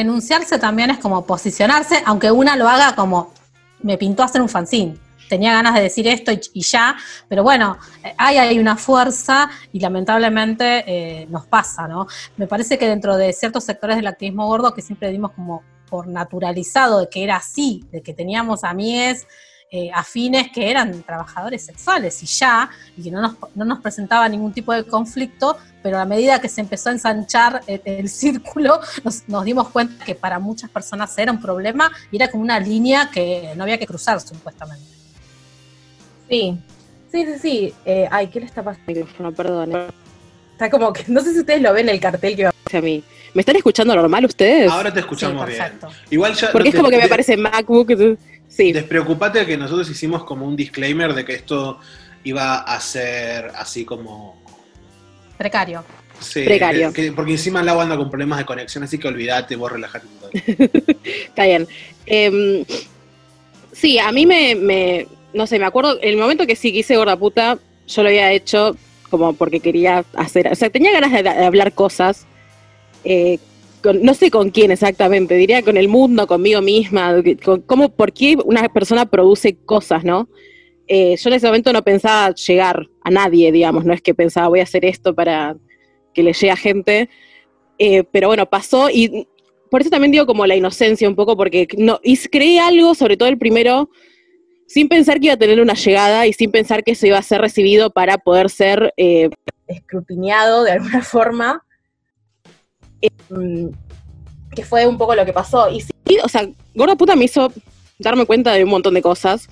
[SPEAKER 1] enunciarse también es como posicionarse, aunque una lo haga como me pintó hacer un fanzine. Tenía ganas de decir esto y, ya, pero bueno, hay, hay una fuerza y lamentablemente eh, nos pasa, ¿no? Me parece que dentro de ciertos sectores del activismo gordo que siempre dimos como por naturalizado de que era así, de que teníamos a mies eh, afines que eran trabajadores sexuales y ya, y que no nos, no nos presentaba ningún tipo de conflicto, pero a medida que se empezó a ensanchar el, círculo, nos, dimos cuenta que para muchas personas era un problema y era como una línea que no había que cruzar, supuestamente.
[SPEAKER 4] Sí, sí, sí, sí. Eh, ay, ¿qué le está pasando?
[SPEAKER 3] Micrófono, perdón.
[SPEAKER 4] Está como que, no sé si ustedes lo ven el cartel que va
[SPEAKER 3] a mí. ¿Me están escuchando normal ustedes?
[SPEAKER 2] Ahora te escuchamos
[SPEAKER 1] Sí,
[SPEAKER 2] bien. Igual ya.
[SPEAKER 3] Porque es como que me
[SPEAKER 2] de-
[SPEAKER 3] aparece MacBook. Sí.
[SPEAKER 2] Despreocupate que nosotros hicimos como un disclaimer de que esto iba a ser así como.
[SPEAKER 1] Precario.
[SPEAKER 2] Sí,
[SPEAKER 3] Precario.
[SPEAKER 2] que- que- porque encima el agua anda con problemas de conexión, así que olvídate, vos relajate.
[SPEAKER 3] Está bien. Em, sí, a mí me, me- No sé, me acuerdo. El momento que sí quise gorda puta, yo lo había hecho como porque quería hacer. O sea, tenía ganas de, de hablar cosas. Eh, no sé con quién exactamente, diría con el mundo, conmigo misma, cómo, por qué una persona produce cosas, ¿no? Eh, yo en ese momento no pensaba llegar a nadie, digamos, no es que pensaba voy a hacer esto para que le llegue a gente, Eh, pero bueno, pasó y por eso también digo como la inocencia un poco, porque no, y creé algo, sobre todo el primero, sin pensar que iba a tener una llegada y sin pensar que eso iba a ser recibido para poder ser eh,
[SPEAKER 4] escrutineado de alguna forma. Em, que fue un poco lo que pasó. Y sí,
[SPEAKER 3] o sea, Gorda Puta me hizo darme cuenta de un montón de cosas.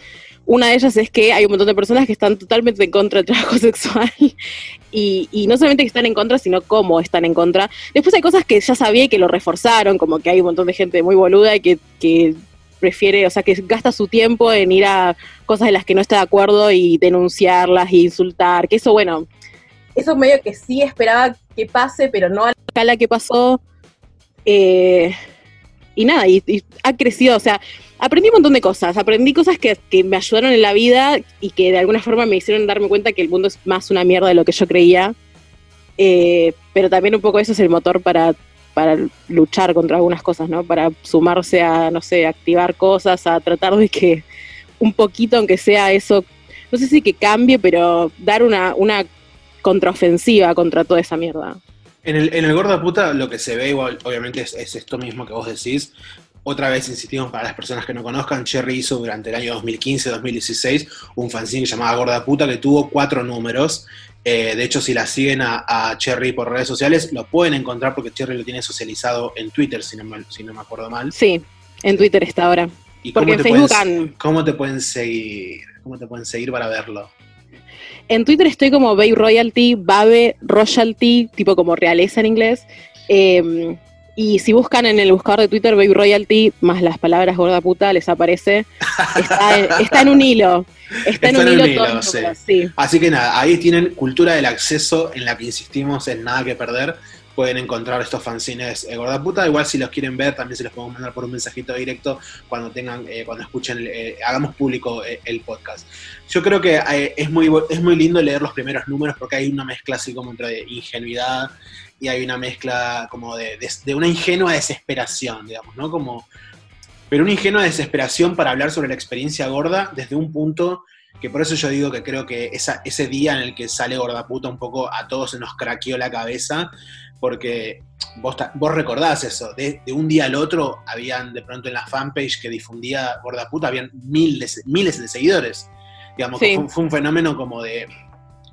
[SPEAKER 3] Una de ellas es que hay un montón de personas que están totalmente en contra del trabajo sexual. Y, no solamente que están en contra, sino cómo están en contra. Después hay cosas que ya sabía y que lo reforzaron, como que hay un montón de gente muy boluda y que, que prefiere, o sea, que gasta su tiempo en ir a cosas de las que no está de acuerdo y denunciarlas y insultar. Que eso, bueno,
[SPEAKER 4] eso medio que sí esperaba que pase, pero no a la
[SPEAKER 3] escala que pasó. eh, y nada, y, ha crecido, o sea, aprendí un montón de cosas, aprendí cosas que, que me ayudaron en la vida y que de alguna forma me hicieron darme cuenta que el mundo es más una mierda de lo que yo creía, Eh, pero también un poco eso es el motor para, para luchar contra algunas cosas, ¿no? Para sumarse a, no sé, activar cosas, a tratar de que un poquito, aunque sea eso, no sé si que cambie, pero dar una, una contraofensiva contra toda esa mierda.
[SPEAKER 2] En el, en el Gorda Puta lo que se ve igual, obviamente es, es esto mismo que vos decís. Otra vez insistimos para las personas que no conozcan, Cherry hizo durante el año 2015-2016 un fanzine que llamaba Gorda Puta que tuvo cuatro números. Eh, de hecho, si la siguen a, a Cherry por redes sociales, lo pueden encontrar porque Cherry lo tiene socializado en Twitter, si no me, si no me acuerdo mal.
[SPEAKER 3] Sí, en Twitter está ahora.
[SPEAKER 2] ¿Y
[SPEAKER 3] Porque
[SPEAKER 2] cómo
[SPEAKER 3] en Facebook
[SPEAKER 2] pueden- ¿Cómo te pueden seguir? ¿Cómo te pueden seguir para verlo?
[SPEAKER 3] En Twitter estoy como Babe Royalty, Babe Royalty, tipo como realeza en inglés. Eh, y si buscan en el buscador de Twitter Babe Royalty más las palabras gorda puta, les aparece. Está en, está en un hilo. Está, en un hilo, todo el
[SPEAKER 2] sí.
[SPEAKER 3] número, sí.
[SPEAKER 2] Así que nada, ahí tienen cultura del acceso en la que insistimos en nada que perder. Pueden encontrar estos fanzines eh, gorda puta. Igual si los quieren ver, también se los podemos mandar por un mensajito directo cuando tengan, eh, cuando escuchen, eh, hagamos público eh, el podcast. Yo creo que es, muy, es muy lindo leer los primeros números porque hay una mezcla así como entre ingenuidad y hay una mezcla como de, de- de una ingenua desesperación, digamos, ¿no? Como, pero una ingenua desesperación para hablar sobre la experiencia gorda desde un punto que por eso yo digo que creo que esa, ese día en el que sale gorda puta un poco a todos se nos craqueó la cabeza, porque vos, vos recordás eso, de, de un día al otro habían de pronto en la fanpage que difundía gorda puta, habían miles, miles de seguidores. Digamos, que fue, fue un fenómeno como de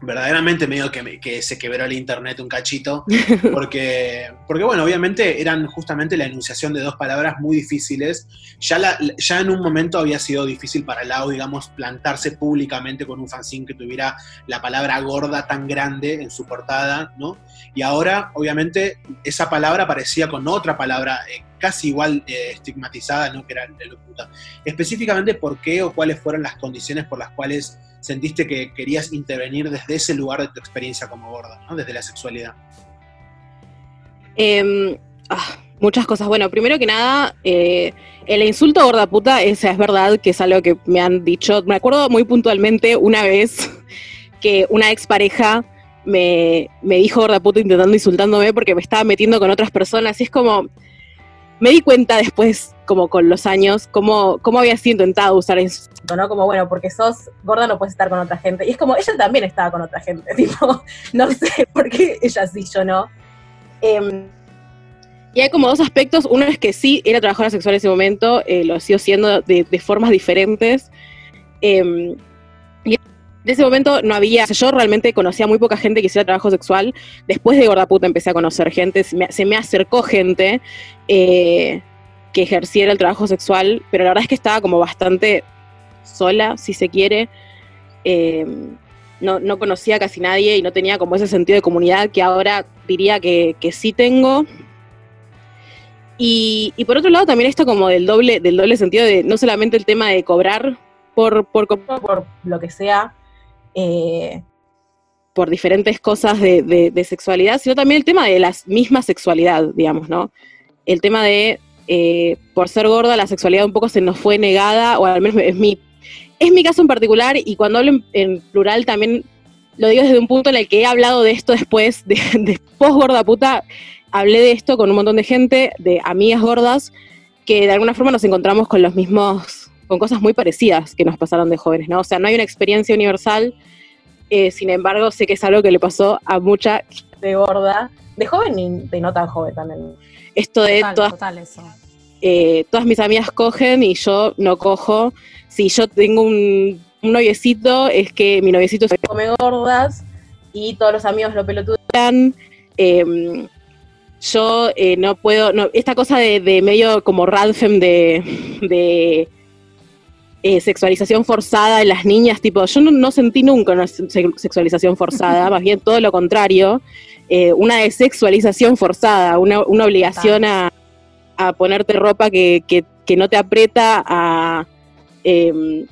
[SPEAKER 2] verdaderamente medio que, me- que se quebró el internet un cachito, porque, porque bueno, obviamente eran justamente la enunciación de dos palabras muy difíciles. Ya, la- ya en un momento había sido difícil para Lau, digamos, plantarse públicamente con un fanzine que tuviera la palabra gorda tan grande en su portada, ¿no? Y ahora, obviamente, esa palabra aparecía con otra palabra eh, casi igual eh, estigmatizada, ¿no? Que era el puta. Específicamente, ¿por qué o cuáles fueron las condiciones por las cuales sentiste que querías intervenir desde ese lugar de tu experiencia como gorda, ¿no? Desde la sexualidad.
[SPEAKER 3] Eh, ah, muchas cosas. Bueno, primero que nada, eh, el insulto gorda puta, esa es verdad que es algo que me han dicho. Me acuerdo muy puntualmente una vez que una expareja me, me dijo gorda puta intentando insultándome porque me estaba metiendo con otras personas. Y es como. Me di cuenta después, como con los años, cómo, cómo había sido intentado usar insultos.
[SPEAKER 4] ¿no? Como, bueno, porque sos gorda no puedes estar con otra gente. Y es como, ella también estaba con otra gente, tipo, no sé por qué ella sí, yo no. Em,
[SPEAKER 3] Y hay como dos aspectos. Uno es que sí, era trabajadora sexual en ese momento, eh, lo sigo siendo de, de formas diferentes. Eh, y en ese momento no había, yo realmente conocía muy poca gente que hiciera trabajo sexual. Después de Gorda Puta empecé a conocer gente, se me, acercó gente eh, que ejerciera el trabajo sexual, pero la verdad es que estaba como bastante sola, si se quiere. eh, no, no, conocía casi nadie y no tenía como ese sentido de comunidad que ahora diría que, que sí tengo. Y, por otro lado también esto como del doble, del doble sentido de no solamente el tema de cobrar por, por,
[SPEAKER 4] por lo que sea, eh,
[SPEAKER 3] por diferentes cosas de, de, sexualidad, sino también el tema de la misma sexualidad, digamos, ¿no? El tema de, eh, por ser gorda, la sexualidad un poco se nos fue negada, o al menos es mi, es mi caso en particular, y cuando hablo en, en plural también lo digo desde un punto en el que he hablado de esto después, de, de post gorda puta, hablé de esto con un montón de gente, de amigas gordas, que de alguna forma nos encontramos con los mismos, con cosas muy parecidas que nos pasaron de jóvenes, ¿no? O sea, no hay una experiencia universal, eh, sin embargo, sé que es algo que le pasó a mucha
[SPEAKER 4] de gorda, de joven y de no tan joven también.
[SPEAKER 3] Esto de
[SPEAKER 1] Total,
[SPEAKER 3] todas,
[SPEAKER 1] total eso.
[SPEAKER 3] eh, todas mis amigas cogen y yo no cojo. Si yo tengo un, un noviecito, es que mi noviecito se
[SPEAKER 4] Come gordas y todos los amigos lo pelotudean.
[SPEAKER 3] vean. Eh, yo eh, no puedo, no, esta cosa de, de medio como Radfem de, de eh, sexualización forzada en las niñas, tipo, yo no, no sentí nunca una se- sexualización forzada, más bien todo lo contrario, eh, una desexualización forzada, una, una obligación a, a ponerte ropa que, que, que no te aprieta, a... em,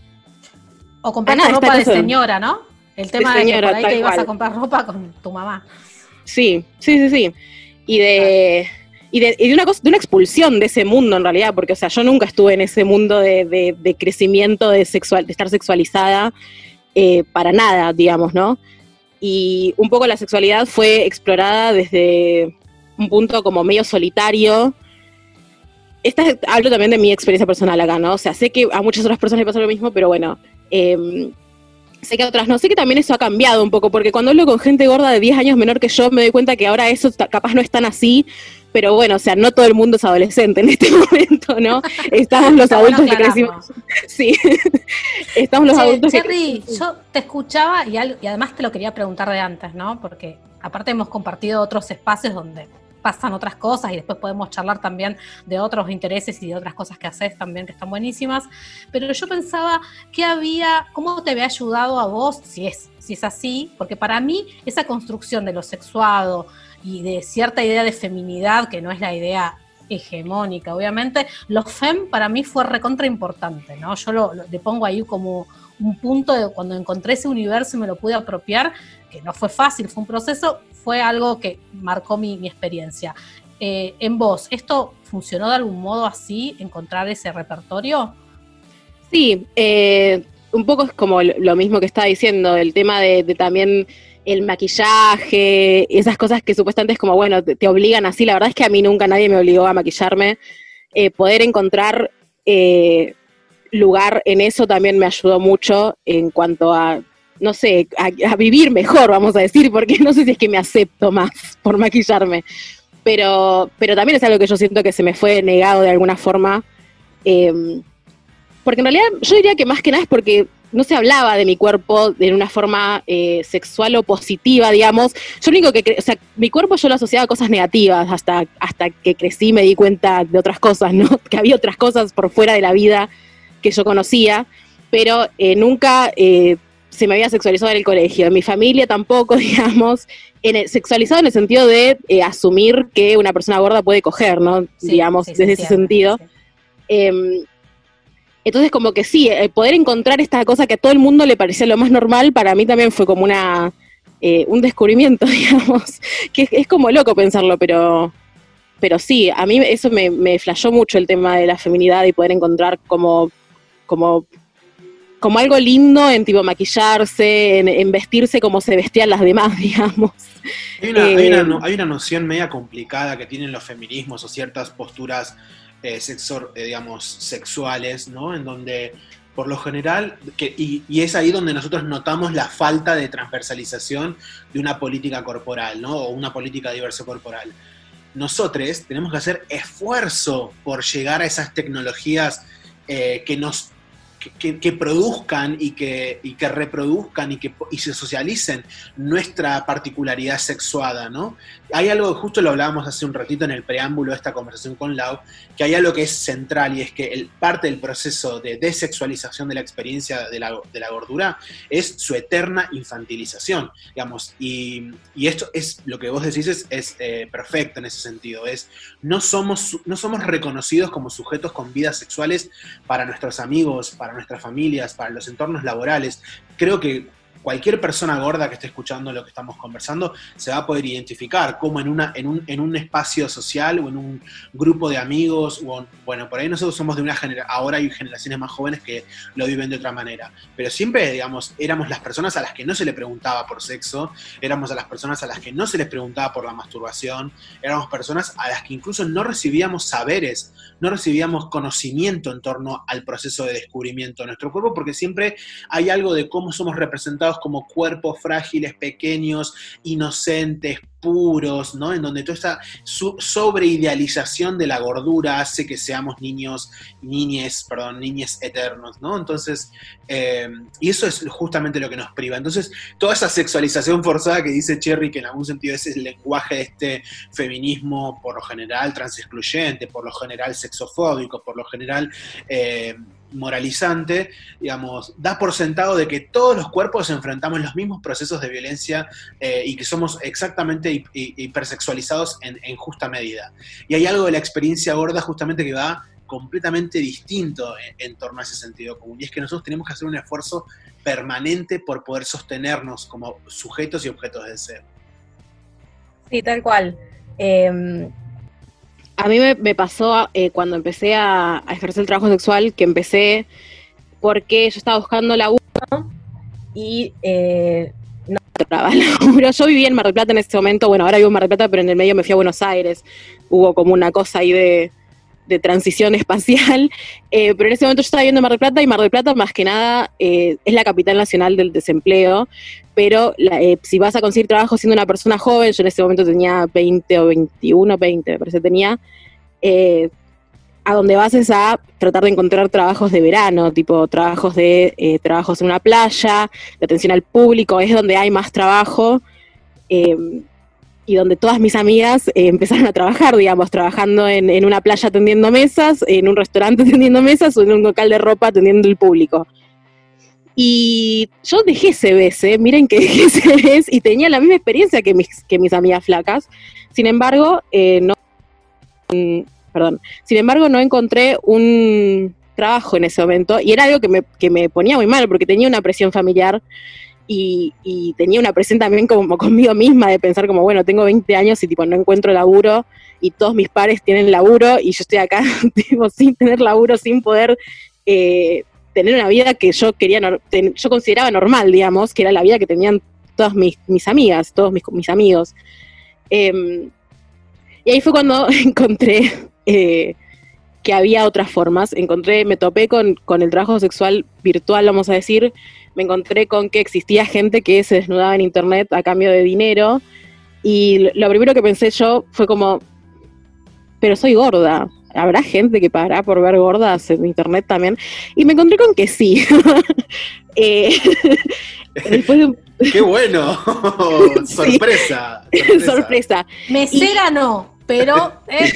[SPEAKER 1] O comprar
[SPEAKER 3] Ah,
[SPEAKER 1] ropa de señora, ¿no? El tema de,
[SPEAKER 3] señora,
[SPEAKER 1] que por ahí te ibas
[SPEAKER 3] cual.
[SPEAKER 1] a comprar ropa con tu mamá.
[SPEAKER 3] Sí, sí, sí, sí. Y de, y de, y de una cosa, de una expulsión de ese mundo en realidad, porque o sea, yo nunca estuve en ese mundo de, de- crecimiento, de sexual, de estar sexualizada, eh, para nada, digamos, ¿no? Y un poco la sexualidad fue explorada desde un punto como medio solitario. Esta, hablo también de mi experiencia personal acá, ¿no? O sea, sé que a muchas otras personas les pasa lo mismo, pero bueno, em, sé que a otras no. Sé que también eso ha cambiado un poco, porque cuando hablo con gente gorda de 10 años menor que yo, me doy cuenta que ahora eso capaz no es tan así, pero bueno, o sea, no todo el mundo es adolescente en este momento, ¿no? Estamos los
[SPEAKER 1] Está bueno
[SPEAKER 3] adultos que crecimos. Sí, estamos los adultos que
[SPEAKER 1] Cherry, yo te escuchaba y, al- y además te lo quería preguntar de antes, ¿no? Porque aparte hemos compartido otros espacios donde pasan otras cosas y después podemos charlar también de otros intereses y de otras cosas que haces también que están buenísimas. Pero yo pensaba que había, cómo te había ayudado a vos, si es, si es así, porque para mí esa construcción de lo sexuado y de cierta idea de feminidad, que no es la idea hegemónica, obviamente, lo FEM para mí fue recontra importante, ¿no? Yo lo, le pongo ahí como un punto de cuando encontré ese universo y me lo pude apropiar, que no fue fácil, fue un proceso, fue algo que marcó mi, experiencia. Eh, en vos, ¿esto funcionó de algún modo así, encontrar ese repertorio?
[SPEAKER 3] Sí, eh, un poco es como lo mismo que estaba diciendo, el tema de también el maquillaje, esas cosas que supuestamente es como, bueno, te, obligan así. La verdad es que a mí nunca nadie me obligó a maquillarme. Eh, poder encontrar eh, lugar en eso también me ayudó mucho en cuanto a, no sé, a, a vivir mejor, vamos a decir, porque no sé si es que me acepto más por maquillarme. Pero, pero también es algo que yo siento que se me fue negado de alguna forma. Eh, porque en realidad yo diría que más que nada es porque no se hablaba de mi cuerpo de una forma eh, sexual o positiva, digamos. Yo lo único que, o sea, mi cuerpo yo lo asociaba a cosas negativas hasta, hasta que crecí me di cuenta de otras cosas, ¿no? Que había otras cosas por fuera de la vida que yo conocía, pero eh, nunca eh, se me había sexualizado en el colegio. En mi familia tampoco, digamos. En el- sexualizado en el sentido de asumir que una persona gorda puede coger, ¿no?
[SPEAKER 1] Sí,
[SPEAKER 3] digamos,
[SPEAKER 1] sí,
[SPEAKER 3] desde ese sentido.
[SPEAKER 1] sí.
[SPEAKER 3] Eh, entonces, como que sí, el poder encontrar esta cosa que a todo el mundo le parecía lo más normal, para mí también fue como una eh, un descubrimiento, digamos, que es, es como loco pensarlo, pero, pero sí, a mí eso me, me flashó mucho el tema de la feminidad y poder encontrar como, como, como algo lindo en tipo maquillarse, en, en vestirse como se vestían las demás, digamos.
[SPEAKER 2] Hay una, hay,
[SPEAKER 3] Eh,
[SPEAKER 2] una, hay una noción media complicada que tienen los feminismos o ciertas posturas, eh, eh, digamos, sexuales, ¿no? En donde, por lo general, que, y, y es ahí donde nosotros notamos la falta de transversalización de una política corporal, ¿no? O una política diverso corporal. Nosotros tenemos que hacer esfuerzo por llegar a esas tecnologías eh, que nos que, produzcan y que, y que reproduzcan y que y se socialicen nuestra particularidad sexuada, ¿no? Hay algo, justo lo hablábamos hace un ratito en el preámbulo de esta conversación con Lau, que hay algo que es central y es que el, parte del proceso de desexualización de la experiencia de la, de la gordura es su eterna infantilización, digamos, y, y esto es, lo que vos decís es, es eh, perfecto en ese sentido, es no somos, no somos reconocidos como sujetos con vidas sexuales para nuestros amigos, para nuestras familias, para los entornos laborales. Creo que cualquier persona gorda que esté escuchando lo que estamos conversando se va a poder identificar, como en, una, en, un, en un espacio social o en un grupo de amigos, o bueno, por ahí nosotros somos de una generación, ahora hay generaciones más jóvenes que lo viven de otra manera, pero siempre, digamos, éramos las personas a las que no se le preguntaba por sexo, éramos a las personas a las que no se les preguntaba por la masturbación, éramos personas a las que incluso no recibíamos saberes, no recibíamos conocimiento en torno al proceso de descubrimiento de nuestro cuerpo, porque siempre hay algo de cómo somos representados como cuerpos frágiles, pequeños, inocentes, puros, ¿no? En donde toda esta sobreidealización de la gordura hace que seamos niños, niñes, perdón, niñes eternos, ¿no? Entonces, eh, y eso es justamente lo que nos priva. Entonces, toda esa sexualización forzada que dice Cherry, que en algún sentido es el lenguaje de este feminismo, por lo general transexcluyente, por lo general sexofóbico, por lo general... Eh, moralizante, digamos, da por sentado de que todos los cuerpos enfrentamos los mismos procesos de violencia eh, y que somos exactamente hipersexualizados en, justa medida. Y hay algo de la experiencia gorda justamente que va completamente distinto en, torno a ese sentido común. Y es que nosotros tenemos que hacer un esfuerzo permanente por poder sostenernos como sujetos y objetos de deseo.
[SPEAKER 4] Sí, tal cual. Em,
[SPEAKER 3] a mí me, pasó eh, cuando empecé a, ejercer el trabajo sexual, que empecé porque yo estaba buscando laburo y eh, no encontraba laburo. Yo vivía en Mar del Plata en ese momento, bueno, ahora vivo en Mar del Plata, pero en el medio me fui a Buenos Aires. Hubo como una cosa ahí de, de transición espacial, eh, pero en ese momento yo estaba viviendo en Mar del Plata y Mar del Plata más que nada es la capital nacional del desempleo, pero eh, si vas a conseguir trabajo siendo una persona joven, yo en ese momento tenía 20 o 21, 20, me parece tenía, eh, a donde vas es a tratar de encontrar trabajos de verano, tipo trabajos de eh, trabajos en una playa, de atención al público, es donde hay más trabajo y donde todas mis amigas empezaron a trabajar, digamos, trabajando en, en, una playa atendiendo mesas, en un restaurante atendiendo mesas o en un local de ropa atendiendo el público. Y yo dejé CBS, miren que dejé CBS y tenía la misma experiencia que mis, que mis amigas flacas. Sin embargo, eh, no, perdón, sin embargo no encontré un trabajo en ese momento y era algo que me, que me ponía muy mal porque tenía una presión familiar y, y, tenía una presión también como conmigo misma de pensar como, bueno, tengo 20 años y tipo no encuentro laburo y todos mis pares tienen laburo y yo estoy acá tipo, sin tener laburo, sin poder eh, tener una vida que yo quería, yo consideraba normal, digamos, que era la vida que tenían todas mis, mis amigas, todos mis, mis amigos. Em, y ahí fue cuando encontré eh, que había otras formas. Encontré, me topé con, con, el trabajo sexual virtual, vamos a decir. Me encontré con que existía gente que se desnudaba en internet a cambio de dinero. Y lo primero que pensé yo fue como, pero soy gorda. ¿Habrá gente que pagará por ver gordas en internet también? Y me encontré con que sí.
[SPEAKER 2] eh, ¡Qué bueno! sorpresa,
[SPEAKER 3] sorpresa.
[SPEAKER 1] Mesera no, pero... Eh.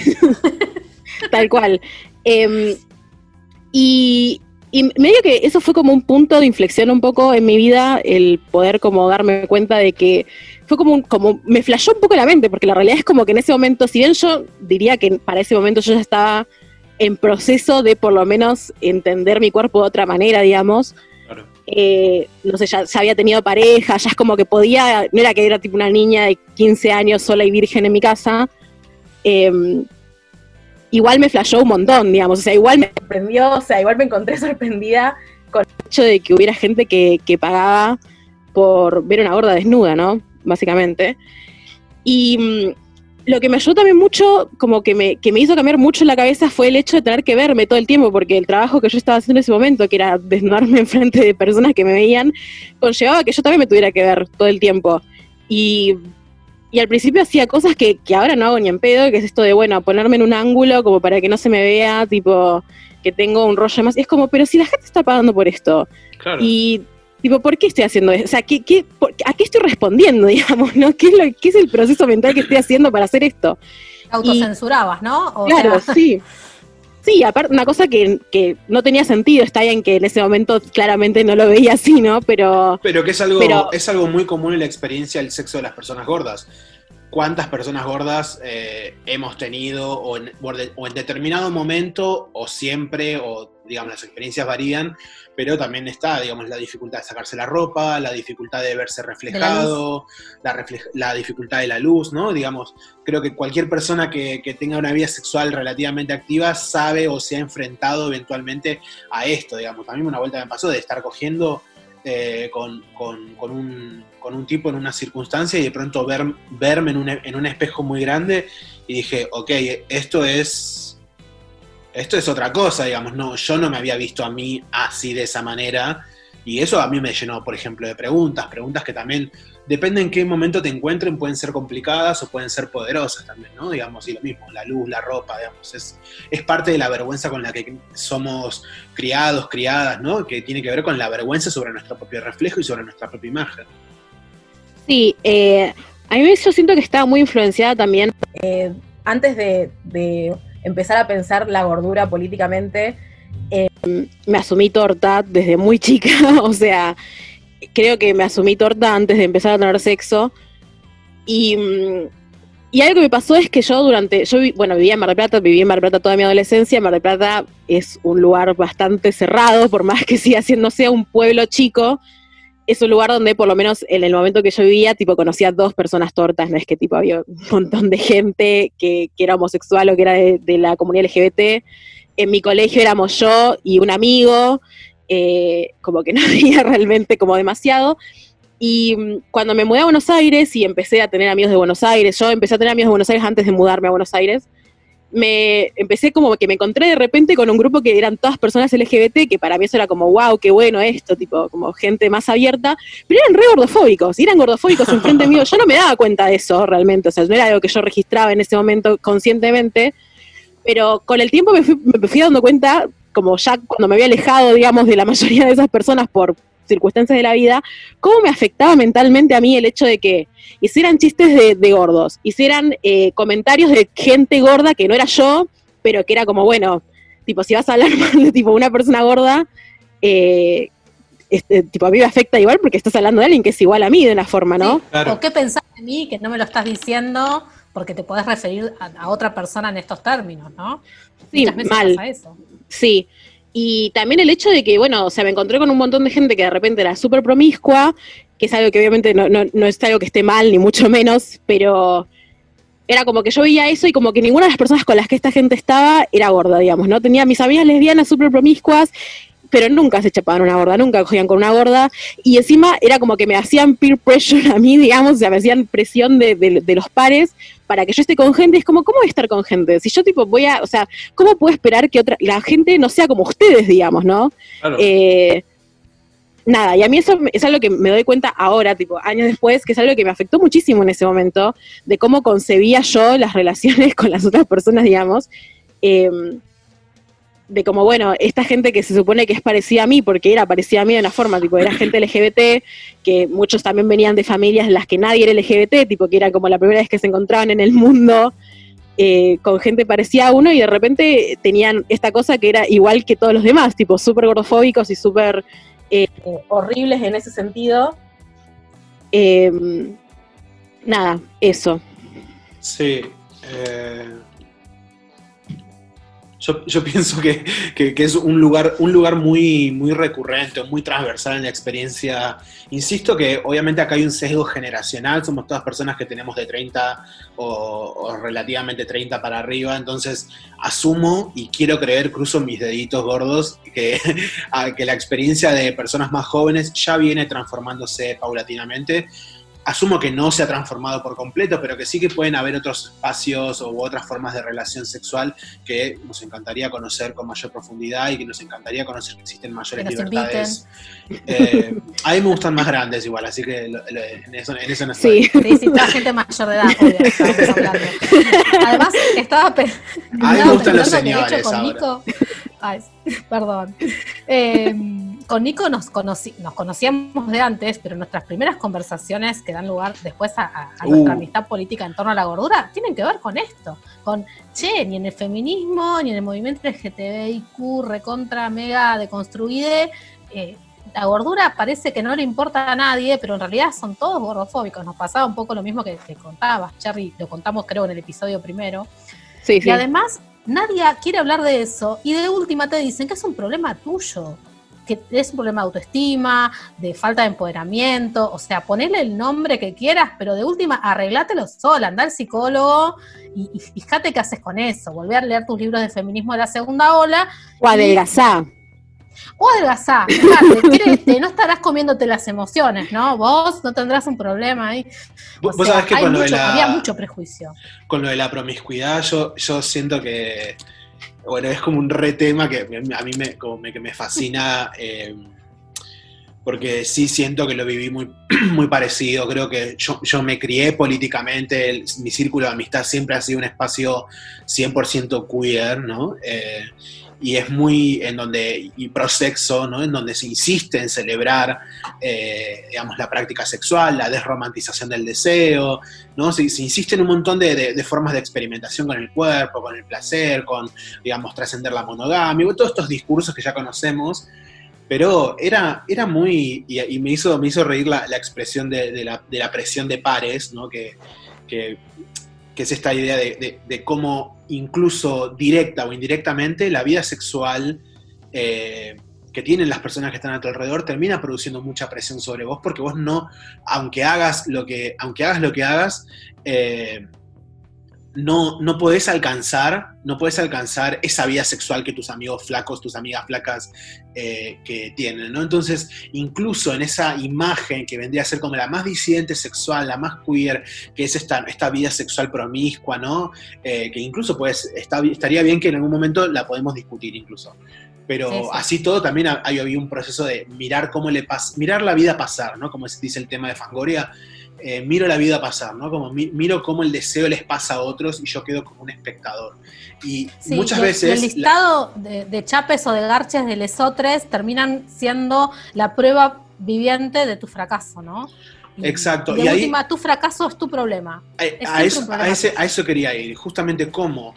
[SPEAKER 3] Tal cual. Em, y, y medio que eso fue como un punto de inflexión un poco en mi vida, el poder como darme cuenta de que fue como, un, como me flashó un poco la mente, porque la realidad es como que en ese momento, si bien yo diría que para ese momento yo ya estaba en proceso de por lo menos entender mi cuerpo de otra manera, digamos, eh, no sé, ya, había tenido pareja, ya es como que podía, no era que era tipo una niña de 15 años sola y virgen en mi casa, em, igual me flashó un montón, digamos, o sea, igual me
[SPEAKER 4] sorprendió, o sea, igual me encontré sorprendida
[SPEAKER 3] con el hecho de que hubiera gente que, que pagaba por ver una gorda desnuda, ¿no? básicamente. Y mm, lo que me ayudó también mucho, como que me, que me hizo cambiar mucho la cabeza, fue el hecho de tener que verme todo el tiempo, porque el trabajo que yo estaba haciendo en ese momento, que era desnudarme enfrente de personas que me veían, conllevaba que yo también me tuviera que ver todo el tiempo. Y, y al principio hacía cosas que, que, ahora no hago ni en pedo, que es esto de, bueno, ponerme en un ángulo como para que no se me vea, tipo, que tengo un rollo más. Y es como, pero si la gente está pagando por esto.
[SPEAKER 2] Claro.
[SPEAKER 3] Y, tipo, ¿por qué estoy haciendo eso? O sea, ¿qué, qué, por- ¿a qué estoy respondiendo, digamos, no? ¿Qué es, lo, ¿Qué es el proceso mental que estoy haciendo para hacer esto?
[SPEAKER 1] Autocensurabas, ¿no? O
[SPEAKER 3] Claro,
[SPEAKER 1] sea,
[SPEAKER 3] sí. Sí, aparte, una cosa que, que no tenía sentido, está bien que en ese momento claramente no lo veía así, ¿no? Pero
[SPEAKER 2] Pero que es algo,
[SPEAKER 3] Pero-
[SPEAKER 2] es algo muy común en la experiencia del sexo de las personas gordas. ¿Cuántas personas gordas eh, hemos tenido en, o en determinado momento o siempre, o digamos las experiencias varían, pero también está, digamos, la dificultad de sacarse la ropa, la dificultad de verse reflejado, la, reflej- la dificultad de la luz, ¿no? Digamos, creo que cualquier persona que, que tenga una vida sexual relativamente activa sabe o se ha enfrentado eventualmente a esto, digamos. A mí una vuelta me pasó de estar cogiendo eh, con, con- con un, con un tipo en una circunstancia y de pronto ver, verme en un, en un espejo muy grande y dije, ok, esto es... Esto es otra cosa, digamos, no, yo no me había visto a mí así de esa manera y eso a mí me llenó, por ejemplo, de preguntas, preguntas que también, depende en qué momento te encuentren, pueden ser complicadas o pueden ser poderosas también, ¿no? Digamos, y lo mismo, la luz, la ropa, digamos, es, es parte de la vergüenza con la que somos criados, criadas, ¿no? Que tiene que ver con la vergüenza sobre nuestro propio reflejo y sobre nuestra propia imagen.
[SPEAKER 3] sí, eh, a mí yo siento que estaba muy influenciada también
[SPEAKER 4] Eh, antes de, de empezar a pensar la gordura políticamente,
[SPEAKER 3] me asumí torta desde muy chica, o sea, creo que me asumí torta antes de empezar a tener sexo. Y, mm, y algo que me pasó es que yo durante, yo bueno, vivía en Mar del Plata, viví en Mar del Plata toda mi adolescencia, Mar del Plata es un lugar bastante cerrado, por más que siga siendo sea un pueblo chico, es un lugar donde por lo menos en el momento que yo vivía, tipo, conocía dos personas tortas, no es que tipo había un montón de gente que, que era homosexual o que era de, la comunidad LGBT. En mi colegio éramos yo y un amigo, eh, como que no había realmente como demasiado. Y mm, cuando me mudé a Buenos Aires y empecé a tener amigos de Buenos Aires, yo empecé a tener amigos de Buenos Aires antes de mudarme a Buenos Aires, me empecé como que me encontré de repente con un grupo que eran todas personas LGBT, que para mí eso era como, wow, qué bueno esto, tipo, como gente más abierta, pero eran re gordofóbicos, y eran gordofóbicos enfrente mío, yo no me daba cuenta de eso realmente, o sea, no era algo que yo registraba en ese momento conscientemente, pero con el tiempo me me fui dando cuenta, como ya cuando me había alejado, digamos, de la mayoría de esas personas por circunstancias de la vida, cómo me afectaba mentalmente a mí el hecho de que hicieran chistes de, de gordos, hicieran eh, comentarios de gente gorda que no era yo, pero que era como, bueno, tipo, si vas a hablar mal de tipo una persona gorda, eh, este, tipo, a mí me afecta igual porque estás hablando de alguien que es igual a mí de una forma, ¿no?
[SPEAKER 2] Claro.
[SPEAKER 1] ¿O qué pensás de mí que no me lo estás diciendo porque te podés referir a, a otra persona en estos términos, ¿no?
[SPEAKER 3] Sí,
[SPEAKER 1] Muchas veces
[SPEAKER 3] mal.
[SPEAKER 1] pasa eso.
[SPEAKER 3] Sí. Y también el hecho de que, bueno, o sea, me encontré con un montón de gente que de repente era súper promiscua, que es algo que obviamente no, no, no es algo que esté mal, ni mucho menos, pero era como que yo veía eso y como que ninguna de las personas con las que esta gente estaba era gorda, digamos, ¿no? Tenía mis amigas lesbianas súper promiscuas, pero nunca se chapaban una gorda, nunca cogían con una gorda, y encima era como que me hacían peer pressure a mí, digamos, o sea, me hacían presión de, de- de los pares para que yo esté con gente, es como, ¿cómo voy a estar con gente? Si yo tipo voy a, o sea, ¿cómo puedo esperar que otra, la gente no sea como ustedes, digamos, ¿no?
[SPEAKER 2] Claro.
[SPEAKER 3] Eh, nada, y a mí eso es algo que me doy cuenta ahora, tipo, años después, que es algo que me afectó muchísimo en ese momento, de cómo concebía yo las relaciones con las otras personas, digamos. eh, de como, bueno, esta gente que se supone que es parecida a mí, porque era parecida a mí de una forma, tipo, era gente LGBT, que muchos también venían de familias en las que nadie era LGBT, tipo, que era como la primera vez que se encontraban en el mundo, eh, con gente parecida a uno, y de repente tenían esta cosa que era igual que todos los demás, tipo, súper gordofóbicos y súper
[SPEAKER 4] eh, horribles en ese sentido.
[SPEAKER 3] Eh, nada, eso.
[SPEAKER 2] Sí. eh, yo, yo pienso que, que- es un lugar, un lugar muy, muy recurrente, muy transversal en la experiencia. Insisto que obviamente acá hay un sesgo generacional, somos todas personas que tenemos de 30 o, relativamente 30 para arriba, entonces asumo y quiero creer, cruzo mis deditos gordos, que, que la experiencia de personas más jóvenes ya viene transformándose paulatinamente asumo que no se ha transformado por completo, pero que sí que pueden haber otros espacios u otras formas de relación sexual que nos encantaría conocer con mayor profundidad y que nos encantaría conocer que existen mayores
[SPEAKER 1] Que
[SPEAKER 2] libertades. Eh, a mí me gustan más grandes igual, así que lo- lo- en, eso, en eso no estoy.
[SPEAKER 3] Sí.
[SPEAKER 1] Sí, sí, toda gente mayor de edad, obvio, estamos hablando. Además, estaba, pe-
[SPEAKER 2] A mí me gustan los
[SPEAKER 1] pensando
[SPEAKER 2] señores
[SPEAKER 1] con
[SPEAKER 2] ahora.
[SPEAKER 1] Nico, Ay, perdón. Eh, con Nico nos, conocí, nos conocíamos de antes, pero nuestras primeras conversaciones que dan lugar después a, a nuestra
[SPEAKER 2] Uh.
[SPEAKER 1] amistad política en torno a la gordura tienen que ver con esto. Con, che, ni en el feminismo, ni en el movimiento LGTBIQ, recontra, mega, deconstruide, eh, la gordura parece que no le importa a nadie, pero en realidad son todos gordofóbicos. Nos pasaba un poco lo mismo que, que contabas, Cherry, lo contamos creo en el episodio primero.
[SPEAKER 3] Sí, sí.
[SPEAKER 1] Y además, nadie quiere hablar de eso. Y de última te dicen que es un problema tuyo. Que es un problema de autoestima, de falta de empoderamiento. O sea, ponele el nombre que quieras, pero de última, arreglátelo sola. Anda al psicólogo y, y fíjate qué haces con eso. Volver a leer tus libros de feminismo de la segunda ola.
[SPEAKER 3] O adelgazá.
[SPEAKER 1] O adelgazá. fíjate, créete, no estarás comiéndote las emociones, ¿no? Vos no tendrás un problema ahí. O
[SPEAKER 2] Vos
[SPEAKER 1] sea,
[SPEAKER 2] sabés que
[SPEAKER 1] hay
[SPEAKER 2] con lo, de
[SPEAKER 1] mucho-
[SPEAKER 2] la,
[SPEAKER 1] había mucho prejuicio.
[SPEAKER 2] con lo de la promiscuidad, yo, yo siento que, bueno, es como un re tema que a mí me, que me fascina, eh, porque sí siento que lo viví muy, muy parecido, creo que yo, yo me crié políticamente, mi círculo de amistad siempre ha sido un espacio 100% queer, ¿no? Eh, y es muy en donde, y prosexo, ¿no? En donde se insiste en celebrar, eh, digamos, la práctica sexual, la desromantización del deseo, ¿no? Se, insiste en un montón de, de- formas de experimentación con el cuerpo, con el placer, con, digamos, trascender la monogamia, todos estos discursos que ya conocemos, pero era, era muy, y, me, hizo, me hizo reír la, la expresión de, de la, presión de pares, ¿no? Que, que es esta idea de, de- cómo incluso directa o indirectamente la vida sexual eh, que tienen las personas que están a tu alrededor termina produciendo mucha presión sobre vos porque vos no, aunque hagas lo que, aunque hagas, lo que hagas eh, no, no podés alcanzar, no podés alcanzar esa vida sexual que tus amigos flacos, tus amigas flacas eh, que tienen, ¿no? Entonces, incluso en esa imagen que vendría a ser como la más disidente sexual, la más queer, que es esta, esta vida sexual promiscua, ¿no? Eh, que incluso pues está, estaría bien que en algún momento la podemos discutir incluso. Pero
[SPEAKER 1] Sí, sí.
[SPEAKER 2] así todo también ha- hay, había un proceso de mirar cómo le pasa, mirar la vida pasar, ¿no? Como se dice el tema de Fangoria, eh, miro la vida pasar, ¿no? Como mi- miro cómo el deseo les pasa a otros y yo quedo como un espectador. Y
[SPEAKER 1] Sí,
[SPEAKER 2] muchas
[SPEAKER 1] y el-
[SPEAKER 2] veces...
[SPEAKER 1] el
[SPEAKER 2] la-
[SPEAKER 1] listado de, de chapes o de garches de lesotres terminan siendo la prueba viviente de tu fracaso, ¿no? Y-
[SPEAKER 2] Exacto,
[SPEAKER 1] Y de
[SPEAKER 2] y ahí-
[SPEAKER 1] última, tu fracaso es tu problema. Es
[SPEAKER 2] a,
[SPEAKER 1] siempre
[SPEAKER 2] eso,
[SPEAKER 1] un problema
[SPEAKER 2] a ese-
[SPEAKER 1] tuyo.
[SPEAKER 2] a eso quería ir, justamente cómo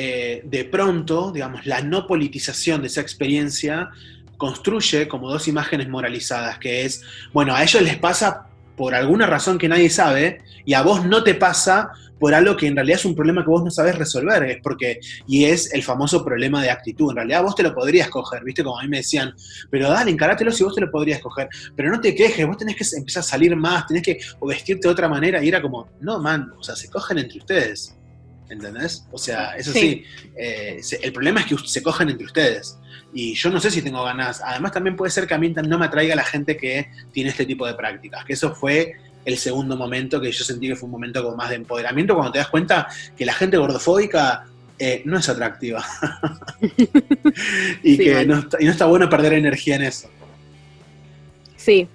[SPEAKER 2] eh, de pronto, digamos, la no politización de esa experiencia construye como dos imágenes moralizadas, que es, bueno, a ellos les pasa por alguna razón que nadie sabe y a vos no te pasa por algo que en realidad es un problema que vos no sabes resolver, es porque, y es el famoso problema de actitud, en realidad vos te lo podrías coger, viste, como a mí me decían, pero dale, encarátelo si vos te lo podrías coger, pero no te quejes, vos tenés que empezar a salir más, tenés que o vestirte de otra manera, y era como, no, man, o sea, se cogen entre ustedes, ¿entendés? O sea, eso sí,
[SPEAKER 3] Sí.
[SPEAKER 2] eh, se- el problema es que se cogen entre ustedes, y yo no sé si tengo ganas, además también puede ser que a mí no me atraiga la gente que tiene este tipo de prácticas, que eso fue el segundo momento que yo sentí que fue un momento como más de empoderamiento, cuando te das cuenta que la gente gordofóbica eh, no es atractiva. y
[SPEAKER 3] Sí,
[SPEAKER 2] que
[SPEAKER 3] mal.
[SPEAKER 2] no está, y no está bueno perder energía en eso.
[SPEAKER 3] Sí,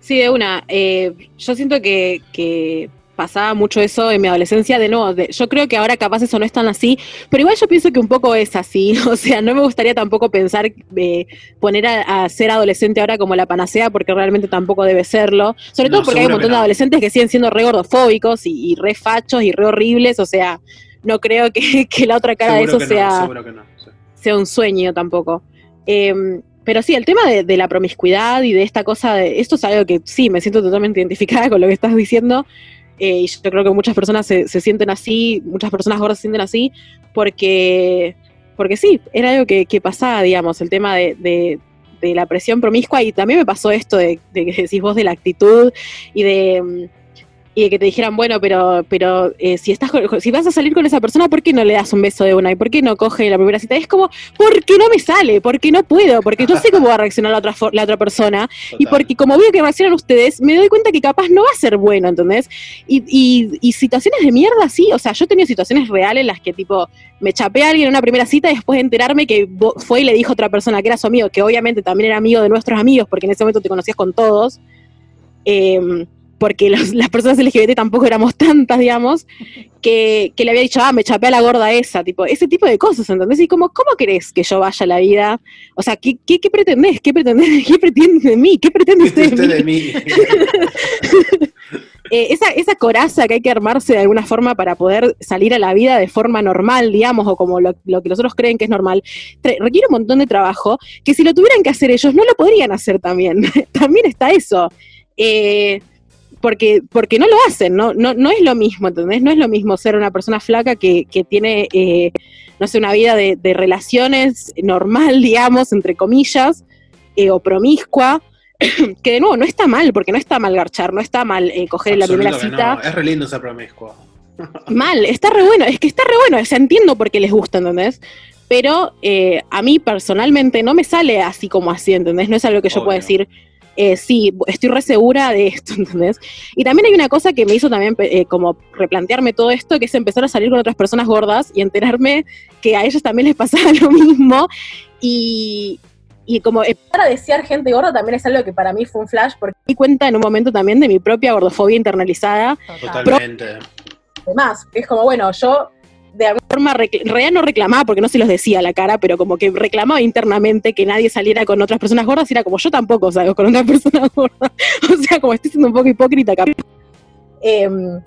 [SPEAKER 3] sí, de una. Eh, yo siento que, que pasaba mucho eso en mi adolescencia, de nuevo, de- yo creo que ahora capaz eso no es tan así, pero igual yo pienso que un poco es así, o sea, no me gustaría tampoco pensar, eh, poner a, a ser adolescente ahora como la panacea, porque realmente tampoco debe serlo, sobre
[SPEAKER 2] No,
[SPEAKER 3] todo porque hay un montón de
[SPEAKER 2] no.
[SPEAKER 3] adolescentes que siguen siendo re gordofóbicos y, y re fachos y re horribles, o sea, no creo que, que la otra cara
[SPEAKER 2] seguro
[SPEAKER 3] de eso sea
[SPEAKER 2] no, no. sí.
[SPEAKER 3] sea un sueño tampoco. Eh, pero sí, el tema de, de la promiscuidad y de esta cosa, de, esto es algo que sí, me siento totalmente identificada con lo que estás diciendo. Eh, y yo creo que muchas personas se, se sienten así, muchas personas gordas se sienten así, porque, porque sí, era algo que, pasaba, digamos, el tema de, de- de la presión promiscua. Y también me pasó esto de, de que decís vos de la actitud y de. Y que te dijeran, bueno, pero, pero eh, si estás con- si vas a salir con esa persona, ¿por qué no le das un beso de una? ¿Y por qué no coge la primera cita? Y es como, porque no me sale, porque no puedo, porque yo sé cómo va a reaccionar la otra, la otra persona, y
[SPEAKER 2] Total.
[SPEAKER 3] porque como veo que reaccionan ustedes, me doy cuenta que capaz no va a ser bueno, ¿entendés? Y, y, y situaciones de mierda, sí, o sea, yo he tenido situaciones reales en las que tipo, me chapé a alguien en una primera cita y después de enterarme que fue y le dijo a otra persona que era su amigo, que obviamente también era amigo de nuestros amigos, porque en ese momento te conocías con todos. Eh, porque los- las personas LGBT tampoco éramos tantas, digamos, que, que le había dicho, ah, me chapé a la gorda esa, tipo, ese tipo de cosas, ¿entendés? Y como, ¿cómo querés que yo vaya a la vida? O sea, ¿qué, qué, qué pretendés? ¿Qué pretendés? ¿Qué pretende de mí? ¿Qué pretende usted de
[SPEAKER 2] Usted
[SPEAKER 3] mí?
[SPEAKER 2] de mí.
[SPEAKER 3] Eh, esa, esa coraza que hay que armarse de alguna forma para poder salir a la vida de forma normal, digamos, o como lo, lo que los otros creen que es normal, requiere un montón de trabajo que si lo tuvieran que hacer ellos no lo podrían hacer también. también está eso. Eh, porque, porque no lo hacen, ¿no? No, no es lo mismo, ¿entendés? No es lo mismo ser una persona flaca que, que tiene, eh, no sé, una vida de, de relaciones normal, digamos, entre comillas, eh, o promiscua, que de nuevo no está mal, porque no está mal garchar, no está mal eh, coger en la primera
[SPEAKER 2] Absoluto
[SPEAKER 3] cita.
[SPEAKER 2] no, Es re lindo ser promiscuo.
[SPEAKER 3] Mal, está re bueno, es que está re bueno, o sea, entiendo por qué les gusta, ¿entendés? Pero eh, a mí personalmente no me sale así como así, ¿entendés? No es algo que yo
[SPEAKER 2] Obvio.
[SPEAKER 3] pueda decir, eh, sí, estoy re segura de esto, ¿entendés? Y también hay una cosa que me hizo también eh, como replantearme todo esto, que es empezar a salir con otras personas gordas y enterarme que a ellos también les pasaba lo mismo y, y como eh,
[SPEAKER 4] Para desear gente gorda también es algo que para mí fue un flash, porque
[SPEAKER 3] me di cuenta en un momento también de mi propia gordofobia internalizada,
[SPEAKER 1] Total.
[SPEAKER 2] Totalmente.
[SPEAKER 4] además, es como, bueno, yo
[SPEAKER 3] forma, en realidad no reclamaba porque no se los decía a la cara, pero como que reclamaba internamente que nadie saliera con otras personas gordas era como yo tampoco salgo con otras personas gordas. o sea, como estoy siendo un poco hipócrita
[SPEAKER 4] em,